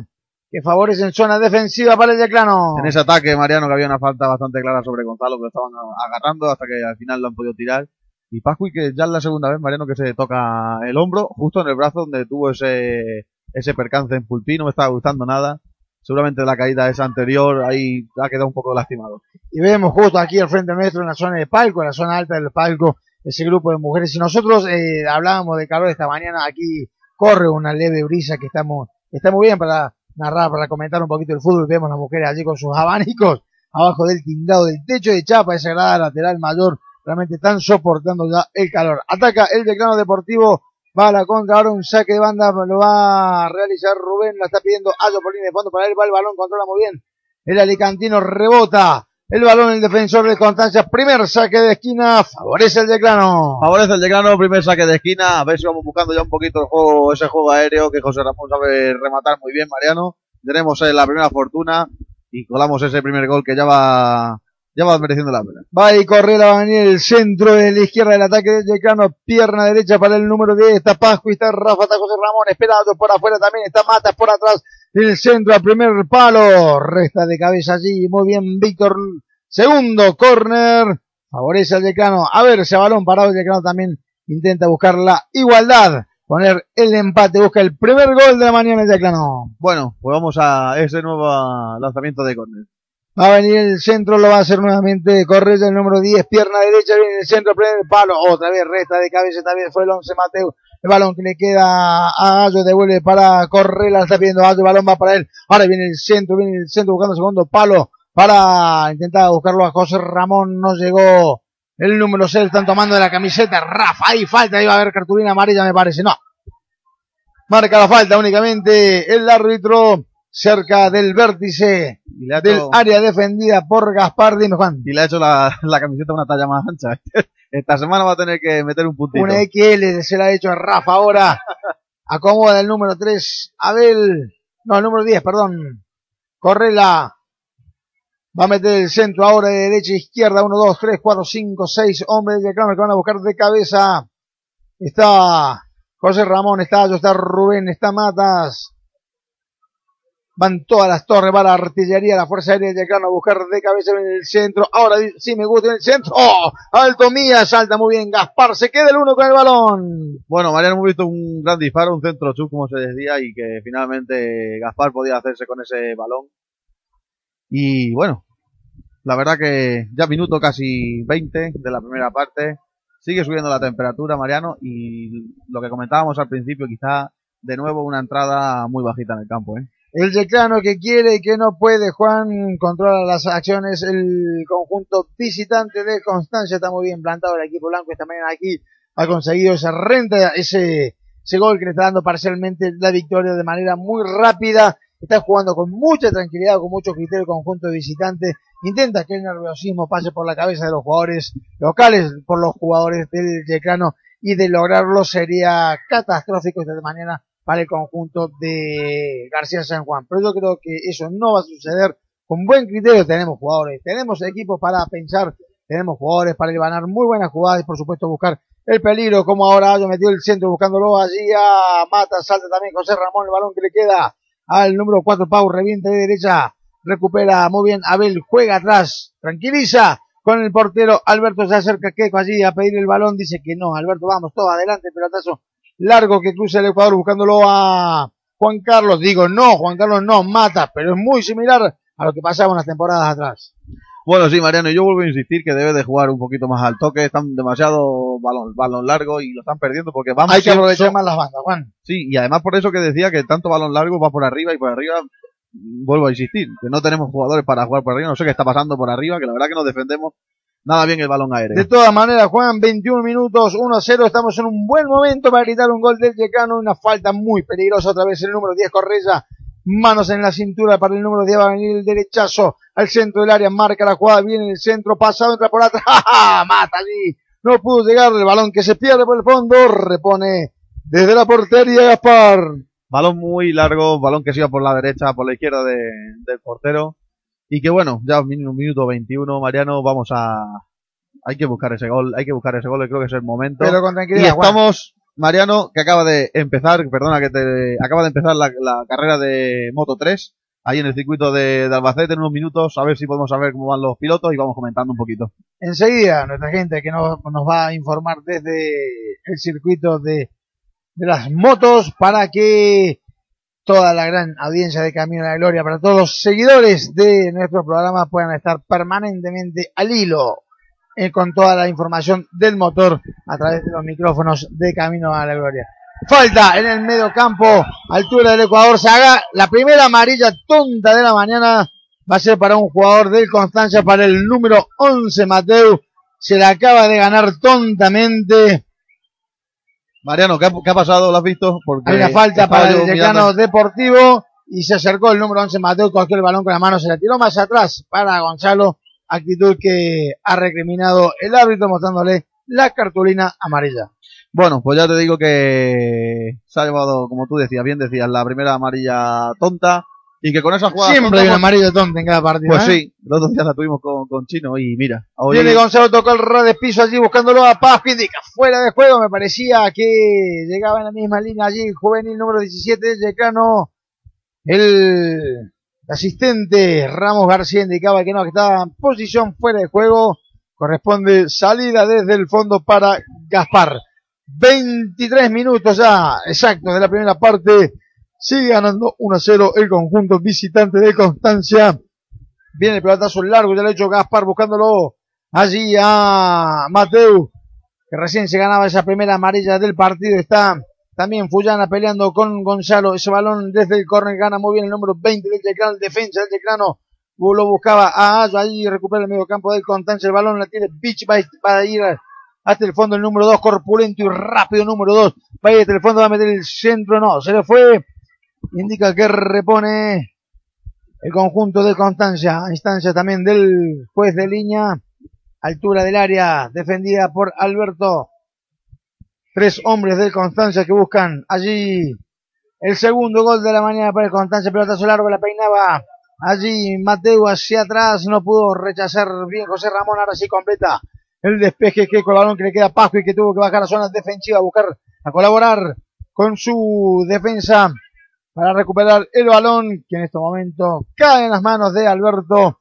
que favorece en zona defensiva para el Declano. En ese ataque, Mariano, que había una falta bastante clara sobre Gonzalo, que lo estaban agarrando hasta que al final lo han podido tirar. Y Pascu, que ya es la segunda vez, Mariano, que se toca el hombro, justo en el brazo donde tuvo ese, ese percance en Pulpí, no me estaba gustando nada. Seguramente la caída esa anterior, ahí ha quedado un poco lastimado. Y vemos justo aquí al frente nuestro en la zona de palco, en la zona alta del palco, ese grupo de mujeres. Y nosotros eh, hablábamos de calor esta mañana, aquí corre una leve brisa que estamos, está muy bien para narrar, para comentar un poquito el fútbol. Vemos las mujeres allí con sus abanicos abajo del tindado del techo de chapa, esa grada lateral mayor, realmente están soportando ya el calor. Ataca el decano deportivo, va a la contra, ahora un saque de banda, lo va a realizar Rubén, la está pidiendo Ayo por línea de fondo para él, va el balón, controla muy bien. El alicantino rebota. El balón, el defensor de Constancia, primer saque de esquina, favorece el declano. Favorece el decano, primer saque de esquina, a ver si vamos buscando ya un poquito el juego, ese juego aéreo que José Ramón sabe rematar muy bien, Mariano. Tenemos eh, la primera fortuna y colamos ese primer gol que ya va, ya va mereciendo la pena. Va y Correa, va a venir el centro de la izquierda del ataque del decano, pierna derecha para el número 10, está Pascu, está Rafa, está José Ramón, esperado por afuera también, está Matas por atrás, el centro al primer palo, resta de cabeza allí, muy bien Víctor, segundo corner, favorece al decano, a ver ese balón parado, el decano también intenta buscar la igualdad, poner el empate, busca el primer gol de la mañana el decano. Bueno, pues vamos a ese nuevo lanzamiento de córner. Va a venir el centro, lo va a hacer nuevamente. Correa, el número 10, pierna derecha, viene el centro, primer palo, otra vez resta de cabeza, vez fue el 11 Mateo, el balón que le queda a Ayo, devuelve para Correa, está pidiendo Ayo, el balón va para él, ahora viene el centro, viene el centro buscando segundo palo para intentar buscarlo a José Ramón, no llegó el número 6, están tomando de la camiseta, Rafa, ahí falta, ahí va a haber cartulina amarilla me parece, no. Marca la falta únicamente el árbitro cerca del vértice ha del área defendida por Gaspar, dime Juan. y le ha hecho la, la camiseta una talla más ancha. Esta semana va a tener que meter un puntito. Una XL se la ha hecho a Rafa ahora. Acomoda el número 3, Abel. No, el número 10, perdón. Correla. Va a meter el centro ahora de derecha a izquierda. 1, 2, 3, 4, 5, 6 hombres de Kramer que van a buscar de cabeza. Está José Ramón, está Ayo, está Rubén, está Matas. Van todas las torres, va la artillería, la fuerza aérea de a buscar de cabeza en el centro. Ahora sí me gusta en el centro. ¡Oh! Alto Mía, salta muy bien Gaspar, se queda el uno con el balón. Bueno, Mariano hemos visto un gran disparo, un centro chus, como se decía, y que finalmente Gaspar podía hacerse con ese balón. Y bueno, la verdad que ya minuto casi 20 de la primera parte, sigue subiendo la temperatura, Mariano, y lo que comentábamos al principio, quizá de nuevo una entrada muy bajita en el campo, ¿eh? El decano que quiere y que no puede, Juan, controla las acciones. El conjunto visitante de Constancia está muy bien plantado el equipo blanco esta mañana aquí. ha conseguido esa renta, ese, ese gol que le está dando parcialmente la victoria de manera muy rápida. Está jugando con mucha tranquilidad, con mucho criterio el conjunto de visitantes. Intenta que el nerviosismo pase por la cabeza de los jugadores locales, por los jugadores del Yeclano y de lograrlo sería catastrófico de manera para el conjunto de García San Juan. Pero yo creo que eso no va a suceder. Con buen criterio tenemos jugadores, tenemos equipos para pensar, tenemos jugadores para ganar muy buenas jugadas y por supuesto buscar el peligro, como ahora yo metió el centro buscándolo allí a Mata, salta también José Ramón, el balón que le queda al número 4 Pau, reviente de derecha, recupera muy bien Abel, juega atrás, tranquiliza con el portero, Alberto se acerca Queco allí a pedir el balón, dice que no, Alberto vamos, todo adelante, pelotazo largo que cruza el Ecuador buscándolo a Juan Carlos, digo no, Juan Carlos no, Mata, pero es muy similar a lo que pasaba unas temporadas atrás. Bueno, sí, Mariano, yo vuelvo a insistir que debe de jugar un poquito más al toque, están demasiado balón, balón largo y lo están perdiendo porque vamos Hay que aprovechar más las bandas, Juan. Sí, y además por eso que decía que tanto balón largo va por arriba y por arriba, vuelvo a insistir, que no tenemos jugadores para jugar por arriba, no sé qué está pasando por arriba, que la verdad que nos defendemos nada bien el balón aéreo. De todas maneras, Juan, 21 minutos, 1-0, estamos en un buen momento para gritar un gol del Yecano, una falta muy peligrosa, otra vez el número 10 Correa, manos en la cintura para el número 10, va a venir el derechazo al centro del área, marca la jugada, viene el centro, pasado, entra por atrás, ¡ja, mata allí, no pudo llegar el balón que se pierde por el fondo, repone desde la portería Gaspar. Balón muy largo, balón que se iba por la derecha, por la izquierda de, del portero. Y que bueno, ya un minuto, minuto 21, Mariano, vamos a... Hay que buscar ese gol, hay que buscar ese gol, creo que es el momento. Pero con y tranquilidad, Juan. estamos, Mariano, que acaba de empezar, perdona, que te, acaba de empezar la, la carrera de Moto 3, ahí en el circuito de, de Albacete en unos minutos, a ver si podemos saber cómo van los pilotos y vamos comentando un poquito. enseguida nuestra gente que nos, nos va a informar desde el circuito de, de las motos para que toda la gran audiencia de Camino a la Gloria, para todos los seguidores de nuestro programa puedan estar permanentemente al hilo eh, con toda la información del motor a través de los micrófonos de Camino a la Gloria. Falta en el medio campo, altura del Ecuador, se haga la primera amarilla tonta de la mañana, va a ser para un jugador del Constancia, para el número 11 Mateo, se la acaba de ganar tontamente, Mariano, ¿qué ha, qué ha pasado? ¿Lo has visto? Porque hay una falta para el mirando- decano deportivo y se acercó el número 11 Mateo, cogió el balón con la mano, se la tiró más atrás para Gonzalo, actitud que ha recriminado el árbitro mostrándole la cartulina amarilla. Bueno, pues ya te digo que se ha llevado, como tú decías, bien decías, la primera amarilla tonta y que con esa jugada Siempre hay un amarillo tonto en cada partido. Pues ¿eh? sí, los dos días la tuvimos con, con Chino y mira, hoy Viene Gonzalo, tocó el de piso allí buscándolo a Paz, indica fuera de juego, me parecía que llegaba en la misma línea allí juvenil número 17 de Yecano, el asistente Ramos García indicaba que no, que estaba en posición fuera de juego, corresponde salida desde el fondo para Gaspar. 23 minutos ya exactos de la primera parte, sigue ganando 1-0 el conjunto visitante de Constancia. Viene el pelotazo largo, ya lo hecho Gaspar buscándolo allí a Mateu, que recién se ganaba esa primera amarilla del partido. Está también Fullana peleando con Gonzalo. Ese balón desde el córner gana muy bien el número 20 del Teclano, el defensa del Teclano. Lo buscaba a Ayo, allí recupera el medio campo del Constancia. El balón la tiene Beach, va a ir hasta el fondo el número 2, corpulento y rápido número 2. Va a ir hasta el fondo, va a meter el centro, no, se le fue. Indica que repone el conjunto de Constancia, a instancia también del juez de línea, altura del área defendida por Alberto. Tres hombres del Constancia que buscan allí el segundo gol de la mañana para el Constancia, pelotazo largo, la peinaba allí Mateo hacia atrás, no pudo rechazar bien José Ramón, ahora sí completa el despeje que con el balón que le queda a y que tuvo que bajar a zona defensiva a buscar, a colaborar con su defensa para recuperar el balón que en este momento cae en las manos de Alberto.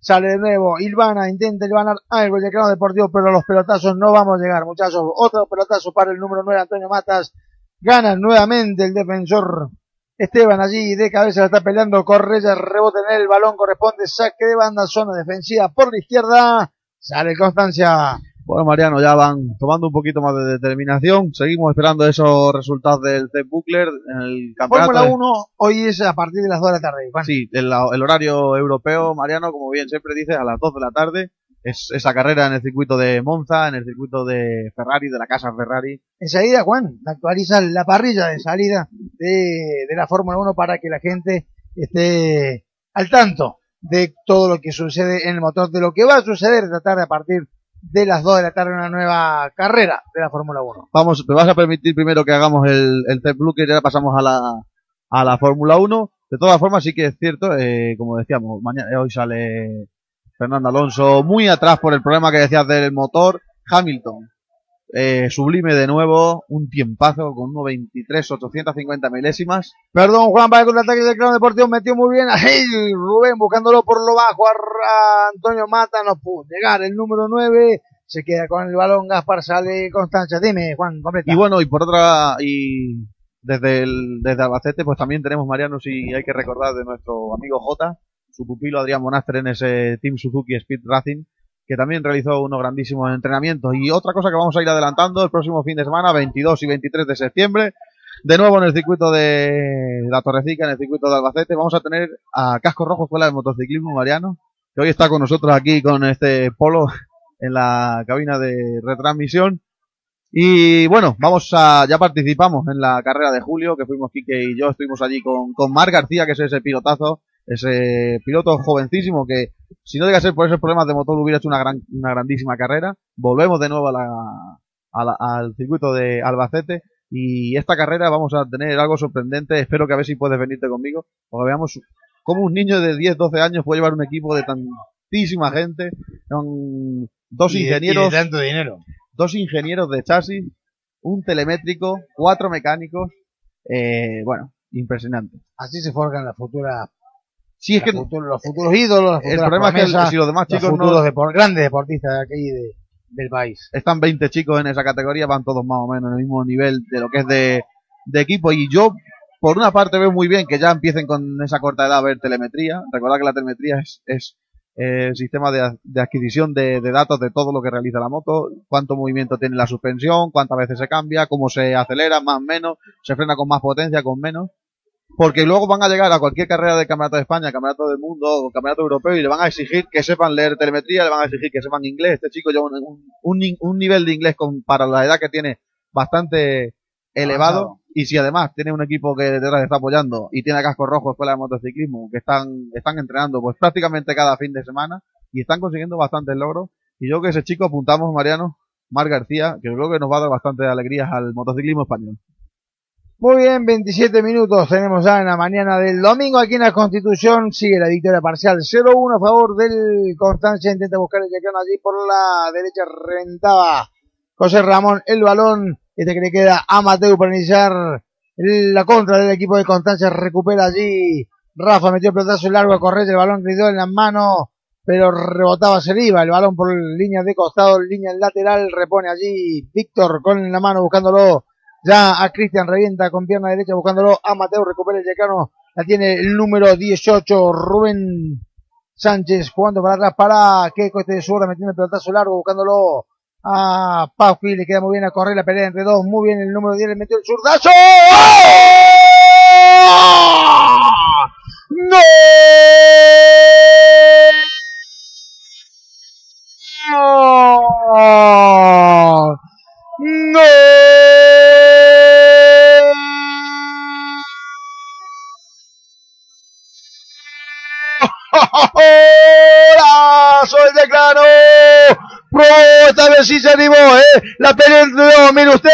Sale de nuevo, Ilvana intenta Ilvanar algo el decano deportivo, pero los pelotazos no vamos a llegar, muchachos. Otro pelotazo para el número 9, Antonio Matas. Gana nuevamente el defensor Esteban allí de cabeza está peleando. Correa rebota en el balón corresponde, saque de banda, zona defensiva por la izquierda. Sale Constancia. Bueno, Mariano, ya van tomando un poquito más de determinación. Seguimos esperando esos resultados del C Buckler en el campeonato. Fórmula de- 1 hoy es a partir de las 2 de la tarde. Juan. Sí, el, el horario europeo, Mariano, como bien siempre dices, a las 2 de la tarde. es esa carrera en el circuito de Monza, en el circuito de Ferrari, de la casa Ferrari. Enseguida, Juan, actualiza la parrilla de salida de, de la Fórmula 1 para que la gente esté al tanto de todo lo que sucede en el motor, de lo que va a suceder esta tarde a partir de las 2 de la tarde, una nueva carrera de la Fórmula 1. Vamos, me vas a permitir primero que hagamos el, el test blue, que ya pasamos a la, a la Fórmula 1. De todas formas, sí que es cierto, eh, como decíamos, mañana, hoy sale Fernando Alonso muy atrás por el problema que decías del motor. Hamilton, eh, sublime de nuevo, un tiempazo con 1.23, 850 milésimas. Perdón, Juan, va el contraataque del Claro Deportivo, metió muy bien ahí Rubén buscándolo por lo bajo a, a Antonio Mata, no pudo llegar el número 9, se queda con el balón, Gaspar sale Constanza, dime Juan, completa. Y bueno, y por otra, y desde el, desde Albacete, pues también tenemos Mariano, si hay que recordar de nuestro amigo J, su pupilo Adrián Monastre en ese Team Suzuki Speed Racing, que también realizó unos grandísimos entrenamientos. Y otra cosa que vamos a ir adelantando el próximo fin de semana, 22 y 23 de septiembre, de nuevo en el circuito de la Torrecica, en el circuito de Albacete, vamos a tener a Casco Rojo Escuela de Motociclismo, Mariano, que hoy está con nosotros aquí con este polo en la cabina de retransmisión. Y bueno, vamos a, ya participamos en la carrera de julio, que fuimos Quique y yo, estuvimos allí con, con Mar García, que es ese pilotazo, ese piloto jovencísimo que, si no llega a ser por esos problemas de motor, hubiera hecho una gran, una grandísima carrera. Volvemos de nuevo a la, a la- al circuito de Albacete. Y esta carrera vamos a tener algo sorprendente. Espero que a ver si puedes venirte conmigo. Porque veamos cómo un niño de 10, 12 años puede llevar un equipo de tantísima gente. Son dos Y de- y de ingenieros tanto dinero. dos ingenieros de chasis, un telemétrico, cuatro mecánicos, eh, bueno, impresionante. Así se forjan las futuras, Sí, es que las futuros- los futuros ídolos, las el problema es que si los demás los chicos futuros no depor- grandes deportistas de aquí de- del país. están 20 chicos en esa categoría, van todos más o menos en el mismo nivel de lo que es de, de equipo. Y yo, por una parte, veo muy bien que ya empiecen con esa corta edad a ver telemetría. Recordad que la telemetría es, es eh, el sistema de, de adquisición de, de datos de todo lo que realiza la moto, cuánto movimiento tiene la suspensión, cuántas veces se cambia, cómo se acelera, más o menos, se frena con más potencia, con menos. Porque luego van a llegar a cualquier carrera del Campeonato de España, Campeonato del Mundo o Campeonato Europeo y le van a exigir que sepan leer telemetría, le van a exigir que sepan inglés. Este chico lleva un, un, un ni- un nivel de inglés con, para la edad que tiene bastante elevado. Y si además tiene un equipo que detrás está apoyando y tiene a casco rojo escuela de motociclismo que están, están entrenando pues prácticamente cada fin de semana y están consiguiendo bastantes logros. Y yo creo que ese chico apuntamos, Mariano, Mar García, que creo que nos va a dar bastante alegrías al motociclismo español. Muy bien, 27 minutos tenemos ya en la mañana del domingo aquí en la Constitución. Sigue la victoria parcial 0-1 a favor del Constancia. Intenta buscar el decano allí por la derecha. Rentaba José Ramón el balón. Este que le queda a Mateo para iniciar la contra del equipo de Constancia. Recupera allí. Rafa metió el pelotazo largo a correr. El balón quedó en las manos. Pero rebotaba hacia arriba. El balón por línea de costado, línea lateral. Repone allí Víctor con la mano buscándolo ya a Cristian revienta con pierna derecha buscándolo. A Mateo, recupera el decano, la tiene el número 18, Rubén Sánchez jugando para atrás para Keiko. Este de zurda metiendo el pelotazo largo buscándolo a Pauqui, le queda muy bien a correr la pelea entre dos, muy bien el número 10 le metió el zurdazo. ¡No! ¡Golazo el declaro! Probó, esta vez sí se animó, ¿eh? La dos, mire usted,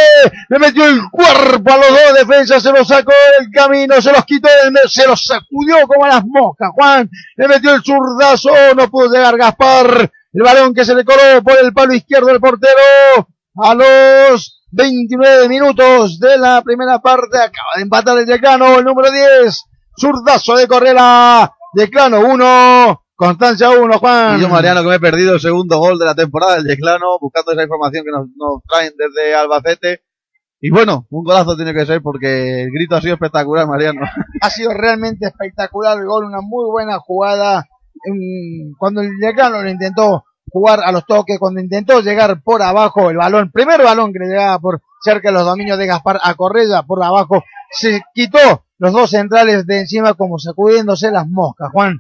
le metió el cuerpo a los dos defensas, se los sacó del camino, se los quitó del se los sacudió como a las moscas, Juan, le metió el zurdazo, no pudo llegar Gaspar, el balón que se le coló por el palo izquierdo del portero, a los 29 minutos de la primera parte, acaba de empatar el decano, el número 10, zurdazo de Correla, declano 1, Constancia 1, Juan. Y yo, Mariano, que me he perdido el segundo gol de la temporada del Yeclano, buscando esa información que nos, nos traen desde Albacete. Y bueno, un golazo tiene que ser porque el grito ha sido espectacular, Mariano. ha sido realmente espectacular el gol, una muy buena jugada. Cuando el decano lo intentó jugar a los toques, cuando intentó llegar por abajo el balón, primer balón que le llegaba por cerca de los dominios de Gaspar a Correa por abajo, se quitó los dos centrales de encima como sacudiéndose las moscas, Juan.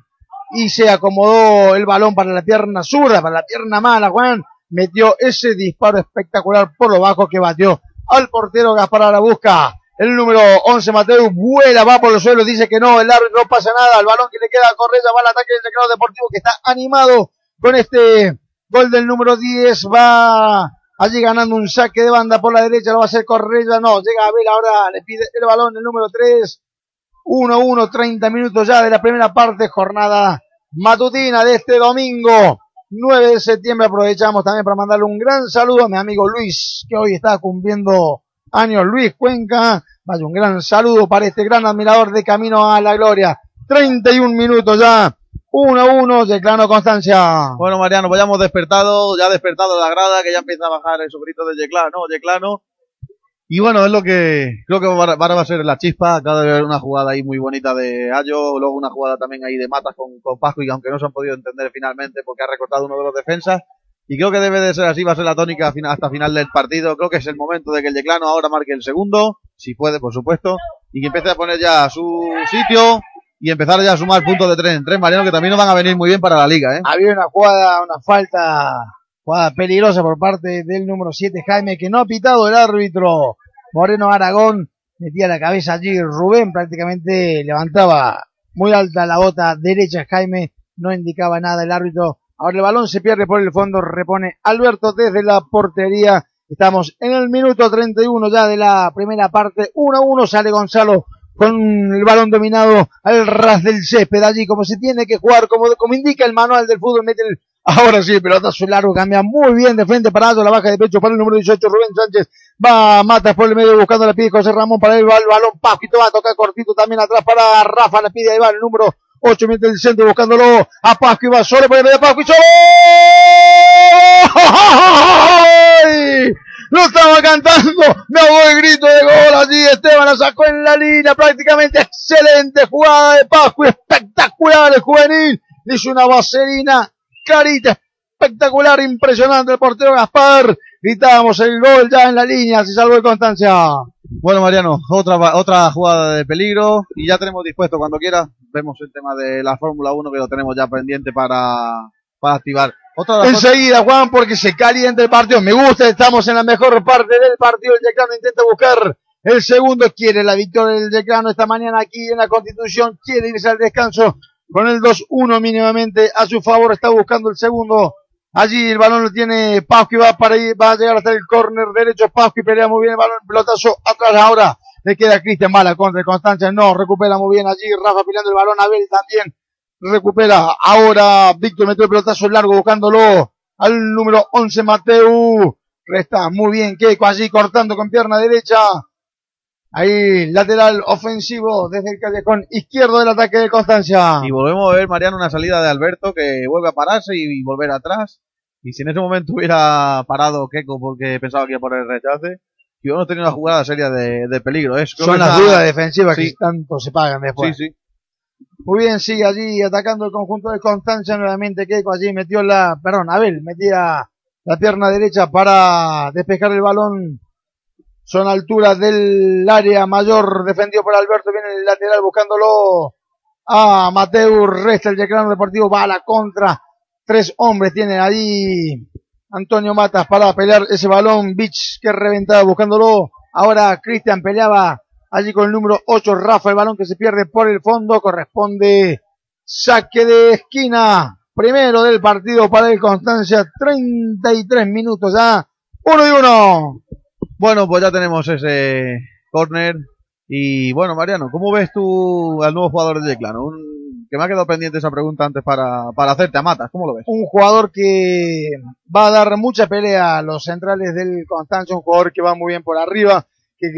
Y se acomodó el balón para la pierna zurda, para la pierna mala, Juan. Metió ese disparo espectacular por lo bajo que batió al portero Gaspar a la busca. El número 11, Mateo, vuela, va por los suelos, dice que no, el árbitro no pasa nada, el balón que le queda a Correa va al ataque del teclado deportivo que está animado con este gol del número 10, va allí ganando un saque de banda por la derecha, lo va a hacer Correa, no, llega a ver ahora, le pide el balón el número 3, 1-1, 30 minutos ya de la primera parte, jornada matutina de este domingo, 9 de septiembre, aprovechamos también para mandarle un gran saludo a mi amigo Luis, que hoy está cumpliendo años Luis Cuenca. Vaya un gran saludo para este gran admirador de Camino a la Gloria. 31 minutos ya. 1 a 1, Yeclano Constancia. Bueno, Mariano, pues ya hemos despertado, ya ha despertado la grada, que ya empieza a bajar el sobrito de Yeclano, Yeclano. Y bueno, es lo que creo que va, va a ser la chispa. Acaba de ver una jugada ahí muy bonita de Ayo, luego una jugada también ahí de Matas con, con Pascu, y aunque no se han podido entender finalmente porque ha recortado uno de los defensas. Y creo que debe de ser así, va a ser la tónica hasta final del partido. Creo que es el momento de que el Yeclano ahora marque el segundo, si puede, por supuesto, y que empiece a poner ya su sitio y empezar ya a sumar puntos de tres en tres, Mariano, que también nos van a venir muy bien para la liga, ¿eh? Había una jugada, una falta, jugada peligrosa por parte del número 7, Jaime, que no ha pitado el árbitro Moreno Aragón. Metía la cabeza allí, Rubén prácticamente levantaba muy alta la bota derecha, Jaime, no indicaba nada el árbitro Ahora el balón se pierde por el fondo, repone Alberto desde la portería. Estamos en el minuto 31 ya de la primera parte. 1 a 1 sale Gonzalo con el balón dominado al ras del césped allí como se tiene que jugar, como, como indica el manual del fútbol. Mete el, ahora sí, pelotazo largo, cambia muy bien de frente para la baja de pecho para el número 18, Rubén Sánchez. Va, mata por el medio buscando la pide José Ramón para el, el balón, Pasquito va a tocar cortito también atrás para Rafa, la pide ahí va el número 8 metros del centro buscándolo a Pascu y solo por el medio Pascu y solo. Lo estaba cantando, me hago el grito de gol allí, Esteban la sacó en la línea, prácticamente excelente jugada de Pascu, espectacular el juvenil, hizo una vaselina clarita, espectacular, impresionante el portero Gaspar, gritábamos el gol ya en la línea, se salvó de Constancia. Bueno, Mariano, otra, otra jugada de peligro y ya tenemos dispuesto cuando quiera. Vemos el tema de la Fórmula 1 que lo tenemos ya pendiente para, para activar. Otra Enseguida, Juan, porque se calienta el partido. Me gusta, estamos en la mejor parte del partido. El Yeclano intenta buscar el segundo. Quiere la victoria del Yeclano esta mañana aquí en la Constitución. Quiere irse al descanso con el 2-1 mínimamente a su favor. Está buscando el segundo Allí el balón lo tiene Pascu y va para ir, va a llegar hasta el córner derecho Pascu y pelea muy bien el balón, pelotazo atrás ahora. Le queda Cristian Bala contra Constancia, no, recupera muy bien allí, Rafa peleando el balón, Abel también recupera. Ahora Víctor metió el pelotazo largo buscándolo al número 11 Mateu. Resta muy bien Keiko allí cortando con pierna derecha. Ahí, lateral ofensivo desde el callejón izquierdo del ataque de Constancia. Y volvemos a ver, Mariano, una salida de Alberto que vuelve a pararse y volver atrás. Y si en ese momento hubiera parado Keiko porque pensaba que iba por el rechace, y no tenido una jugada seria de, de peligro. Es, Son las dudas defensivas que tanto se pagan después. Sí, sí. Muy bien, sigue allí atacando el conjunto de Constancia nuevamente. Keiko allí metió la, perdón, Abel metía la pierna derecha para despejar el balón. Son alturas del área mayor defendido por Alberto. Viene el lateral buscándolo a Mateo. Resta el Yeclano Deportivo. Va a la contra. Tres hombres tiene ahí Antonio Matas para pelear ese balón. Beach que reventaba buscándolo. Ahora Cristian peleaba allí con el número 8. Rafa el balón que se pierde por el fondo. Corresponde saque de esquina. Primero del partido para el Constancia. 33 minutos ya. Uno y uno. Bueno, pues ya tenemos ese corner. Y bueno, Mariano, ¿cómo ves tú al nuevo jugador de Yeclano? Un que me ha quedado pendiente esa pregunta antes para, para hacerte a Matas. ¿Cómo lo ves? Un jugador que va a dar mucha pelea a los centrales del Constanza, un jugador que va muy bien por arriba, que,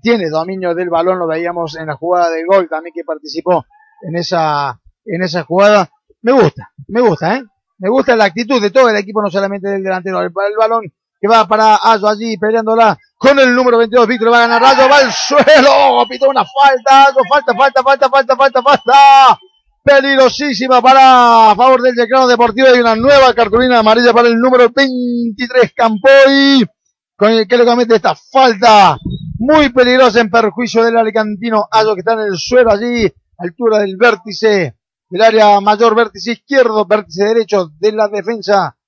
tiene dominio del balón, lo veíamos en la jugada del gol también que participó en esa, en esa jugada. Me gusta, me gusta, ¿eh? Me gusta la actitud de todo el equipo, no solamente del delantero. El, el balón que va para Ayo allí peleándola con el número 22. Víctor va a ganar. Rayo, va al suelo, pitó una falta, falta, falta, falta, falta, falta, falta. Peligrosísima para a favor del Yeclano Deportivo. Y una nueva cartulina amarilla para el número 23 Campoy con el que le comete esta falta muy peligrosa en perjuicio del Alicantino. Ayo que está en el suelo allí altura del vértice del área mayor, vértice izquierdo, vértice derecho de la defensa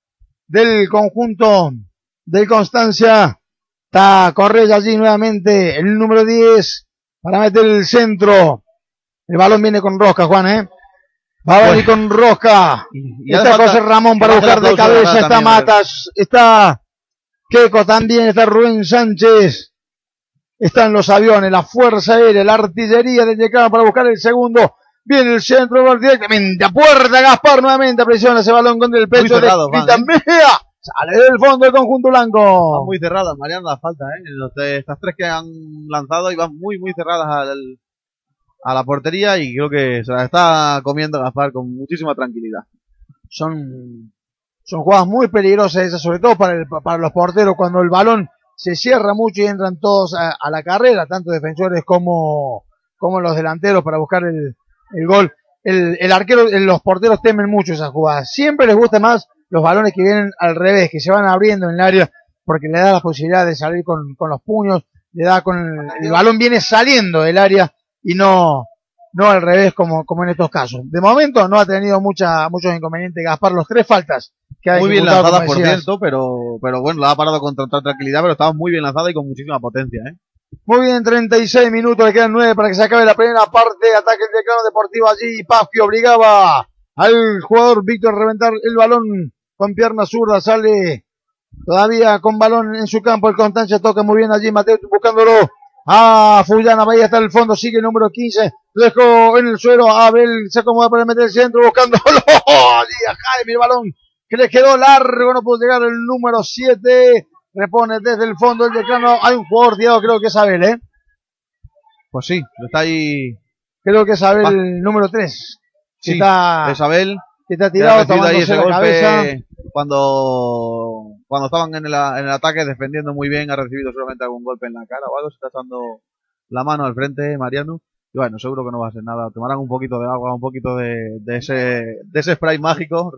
del conjunto del Constancia. Está Correa allí nuevamente, el número 10, para meter el centro. El balón viene con rosca, Juan, ¿eh? Va a venir con rosca. Y, Está José Ramón para buscar de cabeza, está también, Matas, está Keco también, está Rubén Sánchez. Están los aviones, la fuerza aérea, la artillería de Yeclano para buscar el segundo. Viene el centro, directamente a puerta, Gaspar nuevamente presiona ese balón contra el pecho cerrado, de van, Vitamea. Sale del fondo el conjunto blanco. Van muy cerradas, Mariano, la falta, ¿eh? Los de- estas tres que han lanzado y van muy, muy cerradas al, a la portería y creo que se la está comiendo Gaspar con muchísima tranquilidad. son, son jugadas muy peligrosas esas, sobre todo para, el- para los porteros, cuando el balón se cierra mucho y entran todos a, a la carrera, tanto defensores como, como los delanteros para buscar el, el gol. El, el arquero, los porteros temen mucho esas jugadas. Siempre les gusta más los balones que vienen al revés, que se van abriendo en el área, porque le da la posibilidad de salir con, con los puños, le da con el, el balón viene saliendo del área y no, no al revés como, como en estos casos. De momento no ha tenido mucha, muchos inconvenientes Gaspar, los tres faltas que ha Muy bien como por cierto, pero, pero bueno, la ha parado con total tranquilidad, pero estaba muy bien lanzada y con muchísima potencia, ¿eh? Muy bien, 36 minutos, le quedan 9 para que se acabe la primera parte, ataque el decano deportivo allí, Paz que obligaba al jugador Víctor a reventar el balón con pierna zurda, sale todavía con balón en su campo, el Constancia toca muy bien allí, Mateo buscándolo, a Fullana, vaya hasta el fondo, sigue el número 15, lo dejó en el suelo, Abel se acomoda para meter el centro, buscándolo, allí a Jaime el balón, que le quedó largo, no pudo llegar el número 7, repone desde el fondo el decano, hay un jugador tirado, creo que es Abel, eh, Pues sí, está ahí. Creo que es Abel Va. el número 3, que Sí, está, Isabel, que que ha tirado, recibido ahí tomándose ese la cabeza, golpe cuando, cuando estaban en el, en el ataque defendiendo muy bien, ha recibido solamente algún golpe en la cara o algo, se está echando la mano al frente Mariano. Y bueno, seguro que no va a ser nada. Tomarán un poquito de agua, un poquito de, de ese, de ese spray mágico.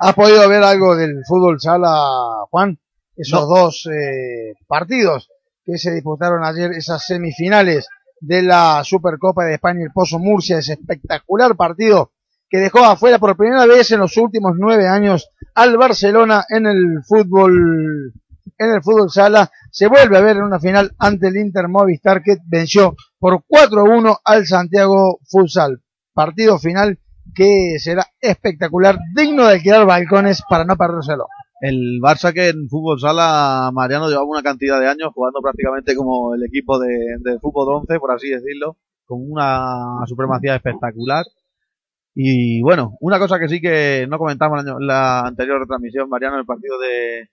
¿Has podido ver algo del fútbol sala, Juan? Esos No. dos eh, partidos que se disputaron ayer, esas semifinales de la Supercopa de España, el Pozo Murcia, ese espectacular partido que dejó afuera por primera vez en los últimos nueve años al Barcelona en el fútbol, en el fútbol sala. Se vuelve a ver en una final ante el Inter Movistar que venció por 4-1 al Santiago Futsal. Partido final que será espectacular, digno de alquilar balcones para no perdérselo. El Barça que en fútbol sala Mariano llevaba una cantidad de años jugando prácticamente como el equipo de, de fútbol 11, por así decirlo, con una supremacía espectacular. Y bueno, una cosa que sí que no comentamos en la- anterior retransmisión, Mariano, el partido de, el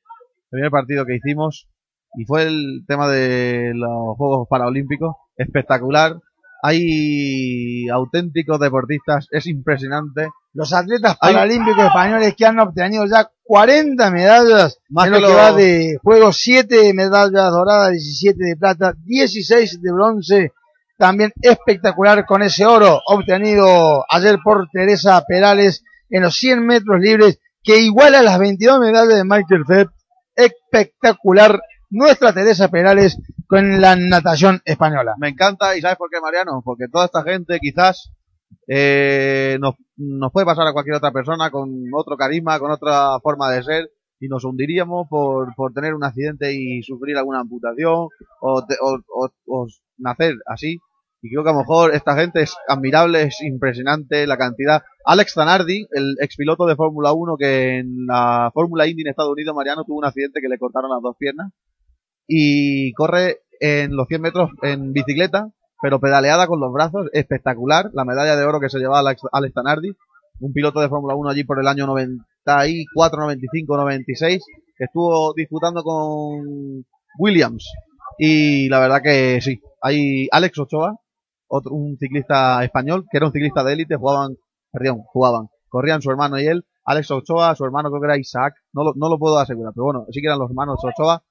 primer partido que hicimos, y fue el tema de los Juegos Paralímpicos, espectacular. Hay auténticos deportistas, es impresionante. Los atletas Hay- paralímpicos españoles que han obtenido ya 40 medallas Más en que lo que va de juegos, 7 medallas doradas, 17 de plata, 16 de bronce, también espectacular con ese oro obtenido ayer por Teresa Perales en los 100 metros libres, que iguala las 22 medallas de Michael Phelps. Espectacular nuestra Teresa Perales con la natación española. Me encanta, ¿y sabes por qué, Mariano? Porque toda esta gente quizás eh, nos, nos puede pasar a cualquier otra persona con otro carisma, con otra forma de ser, y nos hundiríamos por, por tener un accidente y sufrir alguna amputación, o, te- o, o- o nacer así. Y creo que a lo mejor esta gente es admirable, es impresionante la cantidad. Alex Zanardi, el expiloto de Fórmula 1 que en la Fórmula Indy en Estados Unidos, Mariano, tuvo un accidente que le cortaron las dos piernas y corre en los 100 metros en bicicleta, pero pedaleada con los brazos, espectacular. La medalla de oro que se llevaba Alex, Alex Zanardi, un piloto de Fórmula 1 allí por el año 94, 95, 96, que estuvo disputando con Williams. Y la verdad que sí, hay Alex Ochoa, un ciclista español, que era un ciclista de élite, jugaban, perdón, jugaban, corrían su hermano y él, Alex Ochoa, su hermano creo que era Isaac, no lo, no lo puedo asegurar, pero bueno, sí que eran los hermanos Ochoa,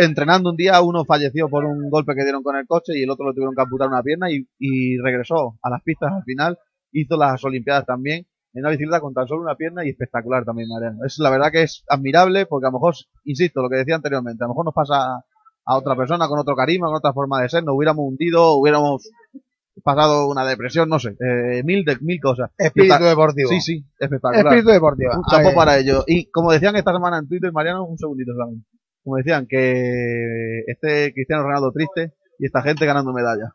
entrenando un día, uno falleció por un golpe que dieron con el coche y el otro le tuvieron que amputar una pierna y, y regresó a las pistas al final, hizo las Olimpiadas también, en una bicicleta con tan solo una pierna y espectacular también, Mariano. Es la verdad que es admirable porque a lo mejor, insisto, lo que decía anteriormente, a lo mejor nos pasa a otra persona con otro carisma, con otra forma de ser, nos hubiéramos hundido, hubiéramos pasado una depresión, no sé, eh, mil, de, mil cosas. Espíritu Está- deportivo. Sí, sí, espectacular. Espíritu deportivo. Un chapo para ello. Y como decían esta semana en Twitter, Mariano, un segundito solamente. Como decían que este Cristiano Ronaldo triste y esta gente ganando medallas.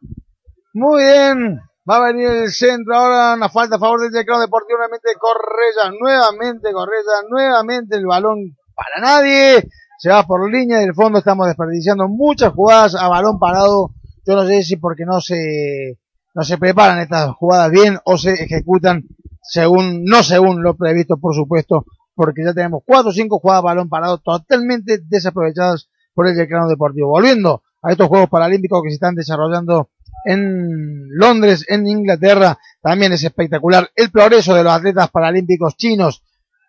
Muy bien. Va a venir el centro ahora, una falta a favor del Teclado Deportivo, nuevamente Correa, nuevamente Correa, nuevamente el balón para nadie. Se va por línea del fondo, estamos desperdiciando muchas jugadas a balón parado. Yo no sé si porque no se, no se preparan estas jugadas bien o se ejecutan según, no según lo previsto, por supuesto, porque ya tenemos cuatro o cinco jugadas balón parado totalmente desaprovechadas por el Teclado Deportivo. Volviendo a estos Juegos Paralímpicos que se están desarrollando en Londres, en Inglaterra, también es espectacular el progreso de los atletas paralímpicos chinos.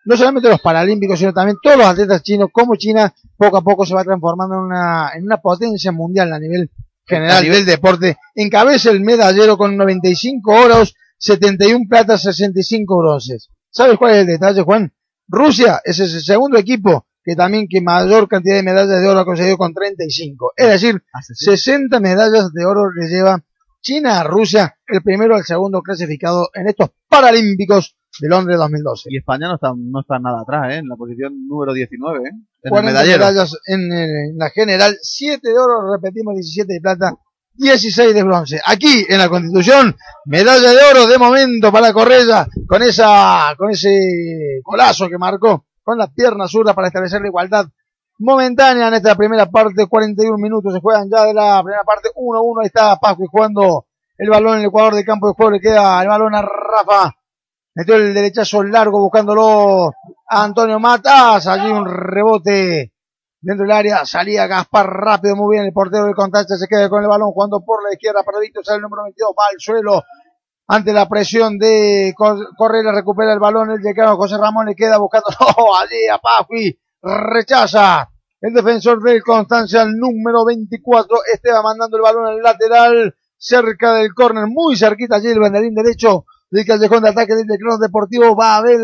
No solamente los paralímpicos, sino también todos los atletas chinos, como China poco a poco se va transformando en una, en una potencia mundial a nivel general del deporte. Encabeza el medallero con 95 oros, 71 platas, 65 bronces. ¿Sabes cuál es el detalle, Juan? Rusia es el segundo equipo que también que mayor cantidad de medallas de oro ha conseguido con 35. Es decir, 60 medallas de oro le lleva China a Rusia, el primero al segundo clasificado en estos Paralímpicos de Londres 2012. Y España no está, no está nada atrás, ¿eh? En la posición número 19, ¿eh? En el 40 medallero. medallas en, en la general, 7 de oro, repetimos 17 de plata, 16 de bronce. Aquí en la Constitución, medalla de oro de momento para Correa con esa con ese golazo que marcó con las piernas zurdas para establecer la igualdad momentánea en esta primera parte, 41 minutos se juegan ya de la primera parte, 1-1, ahí está Pascu jugando el balón en el Ecuador de campo de juego, le queda el balón a Rafa, metió el derechazo largo buscándolo a Antonio Matas, allí un rebote dentro del área, salía Gaspar rápido, muy bien, el portero del Contacha se queda con el balón jugando por la izquierda, paradito, sale el número 22, va al suelo, ante la presión de Cor- Correa, recupera el balón, el decano José Ramón. Le queda buscando, no, allí a Pajui, rechaza el defensor del Constancia, el número 24, Esteban mandando el balón al lateral, cerca del córner, muy cerquita allí el banderín derecho del callejón de ataque del Decano Deportivo, va a ver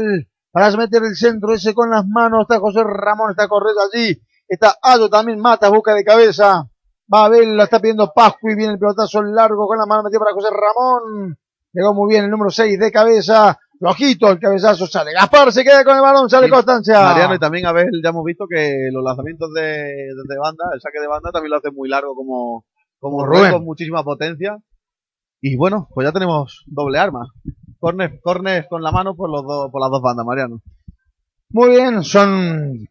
para meter el centro ese con las manos, está José Ramón, está Correa allí, está Ayo también, mata, busca de cabeza, va a ver, la está pidiendo Pascu y viene el pelotazo largo con la mano metida para José Ramón, llegó muy bien el número 6 de cabeza, flojito el cabezazo sale, Gaspar se queda con el balón, sale Sí, Constancia. Mariano, y también a ver, ya hemos visto que los lanzamientos de, de banda, el saque de banda también lo hace muy largo como, como Rubén. con muchísima potencia. Y bueno, pues ya tenemos doble arma. Cornes, cornes con la mano por los dos, por las dos bandas, Mariano. Muy bien, son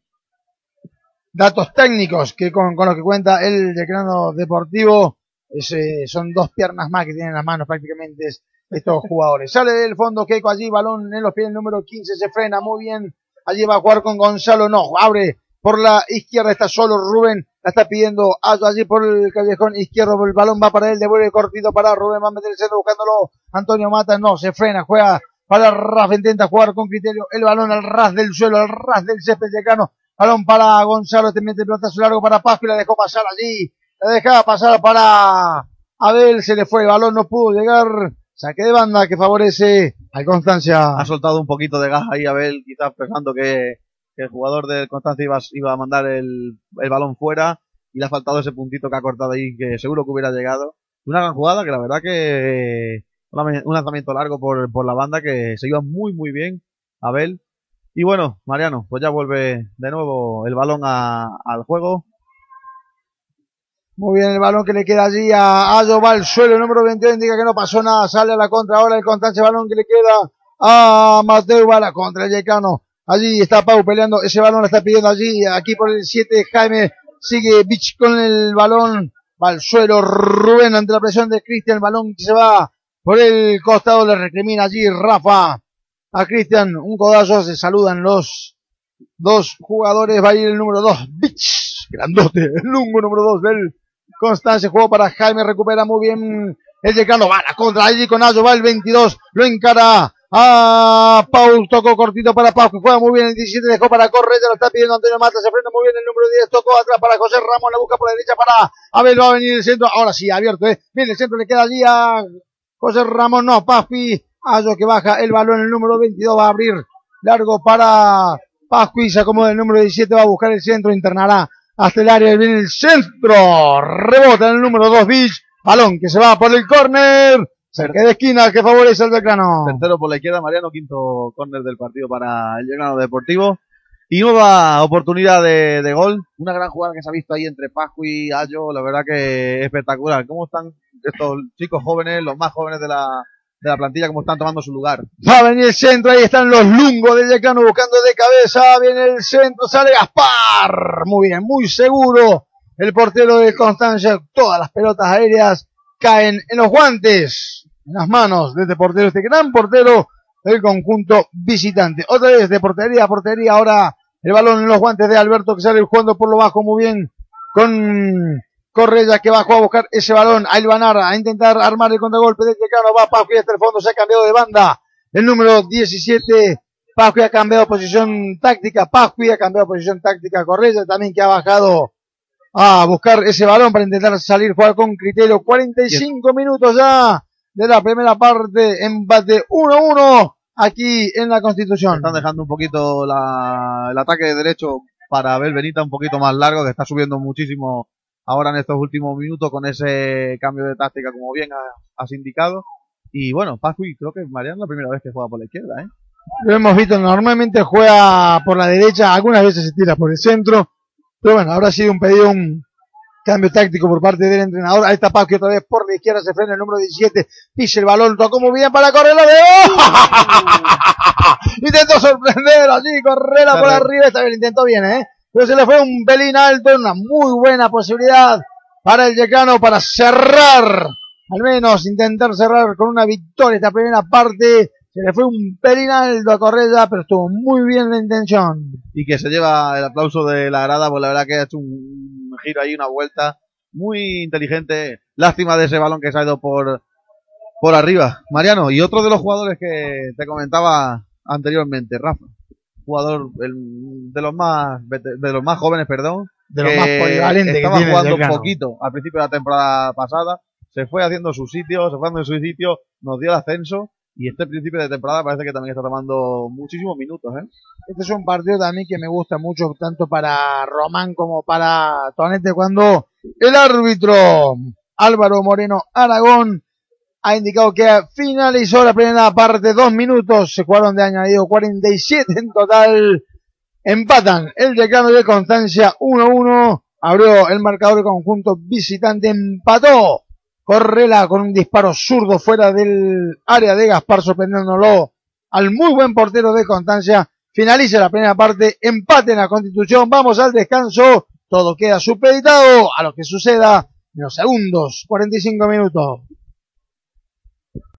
datos técnicos que con, con los que cuenta el decano deportivo. Es, son dos piernas más que tienen en las manos prácticamente es- estos jugadores. Sale del fondo Keiko allí, balón en los pies, el número 15 se frena muy bien. Allí va a jugar con Gonzalo, no, abre por la izquierda, está solo Rubén, la está pidiendo Ayo allí por el callejón izquierdo, el balón va para él, devuelve cortito para Rubén, va a meter el centro buscándolo. Antonio Mata, no, se frena, juega para Rafa, intenta jugar con criterio, el balón al ras del suelo, al ras del césped decano, balón para Gonzalo, te mete el pelotazo largo para Pascu y la dejó pasar allí, la dejaba pasar para Abel, se le fue el balón, no pudo llegar, saque de banda que favorece al Constancia. Ha soltado un poquito de gas ahí Abel, quizás pensando que, que el jugador del Constancia iba, a mandar el, el balón fuera y le ha faltado ese puntito que ha cortado ahí que seguro que hubiera llegado. Una gran jugada que la verdad que un lanzamiento largo por, por la banda que se iba muy muy bien Abel. Y bueno, Mariano, pues ya vuelve de nuevo el balón a- al juego. Muy bien el balón que le queda allí a Ayo, va al suelo, el número 22 indica que no pasó nada, sale a la contra ahora el Constancia, balón que le queda a Mateo, va a la contra el Yecano. Allí está Pau peleando, ese balón lo está pidiendo allí, aquí por el 7 Jaime, sigue Bich con el balón, va al suelo Rubén ante la presión de Cristian, el balón que se va por el costado, le recrimina allí Rafa a Cristian, un codazo, se saludan los dos jugadores, va a ir el número 2, Bich, grandote, el lungo número 2 del Constancia, juego para Jaime, recupera muy bien el decano, va a la contra allí con Ayo, va el 22, lo encara a Paul, tocó cortito para Pau, que juega muy bien el 17, dejó para Correa, lo está pidiendo Antonio Mata, se frena muy bien el número 10, tocó atrás para José Ramos, la busca por la derecha para Abel, va a venir el centro, ahora sí, abierto, eh, bien el centro le queda allí a José Ramos, no, Paspi, Ayo que baja el balón, el número 22 va a abrir largo para Pascu y se acomoda el número 17, va a buscar el centro, internará hasta el área, viene el centro, rebota en el número 2 Beach, balón que se va por el córner, Saque de esquina que favorece al decano. Tercero por la izquierda, Mariano, quinto córner del partido para el Llano Deportivo. Y nueva oportunidad de, de gol. Una gran jugada que se ha visto ahí entre Pascu y Ayo. La verdad que espectacular. ¿Cómo están estos chicos jóvenes, los más jóvenes de la, de la plantilla, cómo están tomando su lugar? Va a venir el centro, ahí están los lungos del decano buscando de cabeza. Viene el centro, sale Gaspar. Muy bien, muy seguro. El portero de Constancia, todas las pelotas aéreas caen en los guantes, en las manos de este portero, este gran portero del conjunto visitante. Otra vez de portería a portería, ahora el balón en los guantes de Alberto que sale jugando por lo bajo muy bien con Correa que bajó a buscar ese balón a a intentar armar el contragolpe del decano. Va Pascu y hasta el fondo se ha cambiado de banda. El número 17, Pascu ha cambiado posición táctica. Pascu ha cambiado posición táctica. Correa también que ha bajado a buscar ese balón para intentar salir jugar con criterio. 45 minutos ya de la primera parte. Empate 1-1 aquí en la Constitución. Están dejando un poquito la- el ataque de derecho para Abel Benita un poquito más largo, que está subiendo muchísimo ahora en estos últimos minutos con ese cambio de táctica, como bien ha- has indicado. Y bueno, Pascu, y creo que Mariano es la primera vez que juega por la izquierda, ¿eh? Lo hemos visto, normalmente juega por la derecha, algunas veces se tira por el centro, pero bueno, habrá sido un pedido, un cambio táctico por parte del entrenador. Ahí está Pascu otra vez por la izquierda, se frena el número 17, pisa el balón, tocó muy bien para correr la de Intentó sorprender allí, Correra por arriba, esta vez lo intentó bien, ¿eh? Pero se le fue un pelín alto, una muy buena posibilidad para el Yecano para cerrar, al menos intentar cerrar con una victoria esta primera parte. Se le fue un pelín alto a Correa, pero estuvo muy bien la intención. y que se lleva el aplauso de la grada, pues la verdad que ha hecho un giro ahí, una vuelta muy inteligente. Lástima de ese balón que se ha ido por, por arriba. Mariano, y otro de los jugadores que te comentaba anteriormente, Rafa. Jugador el- de los más de los más jóvenes, perdón, De los más polivalentes que estaba jugando un poquito al principio de la temporada pasada, se fue haciendo su sitio, se fue haciendo su sitio, nos dio el ascenso y este principio de temporada parece que también está tomando muchísimos minutos, ¿eh? Este es un partido también que me gusta mucho, tanto para Román como para Tonete, cuando el árbitro Álvaro Moreno Aragón ha indicado que finalizó la primera parte, dos minutos, se jugaron de añadido 47 en total, empatan el decano de Constancia 1-1, abrió el marcador conjunto visitante, empató Correla con un disparo zurdo fuera del área de Gaspar, sorprendiéndolo al muy buen portero de Constancia. Finaliza la primera parte, empate en la Constitución, vamos al descanso, todo queda supeditado a lo que suceda en los segundos, 45 minutos.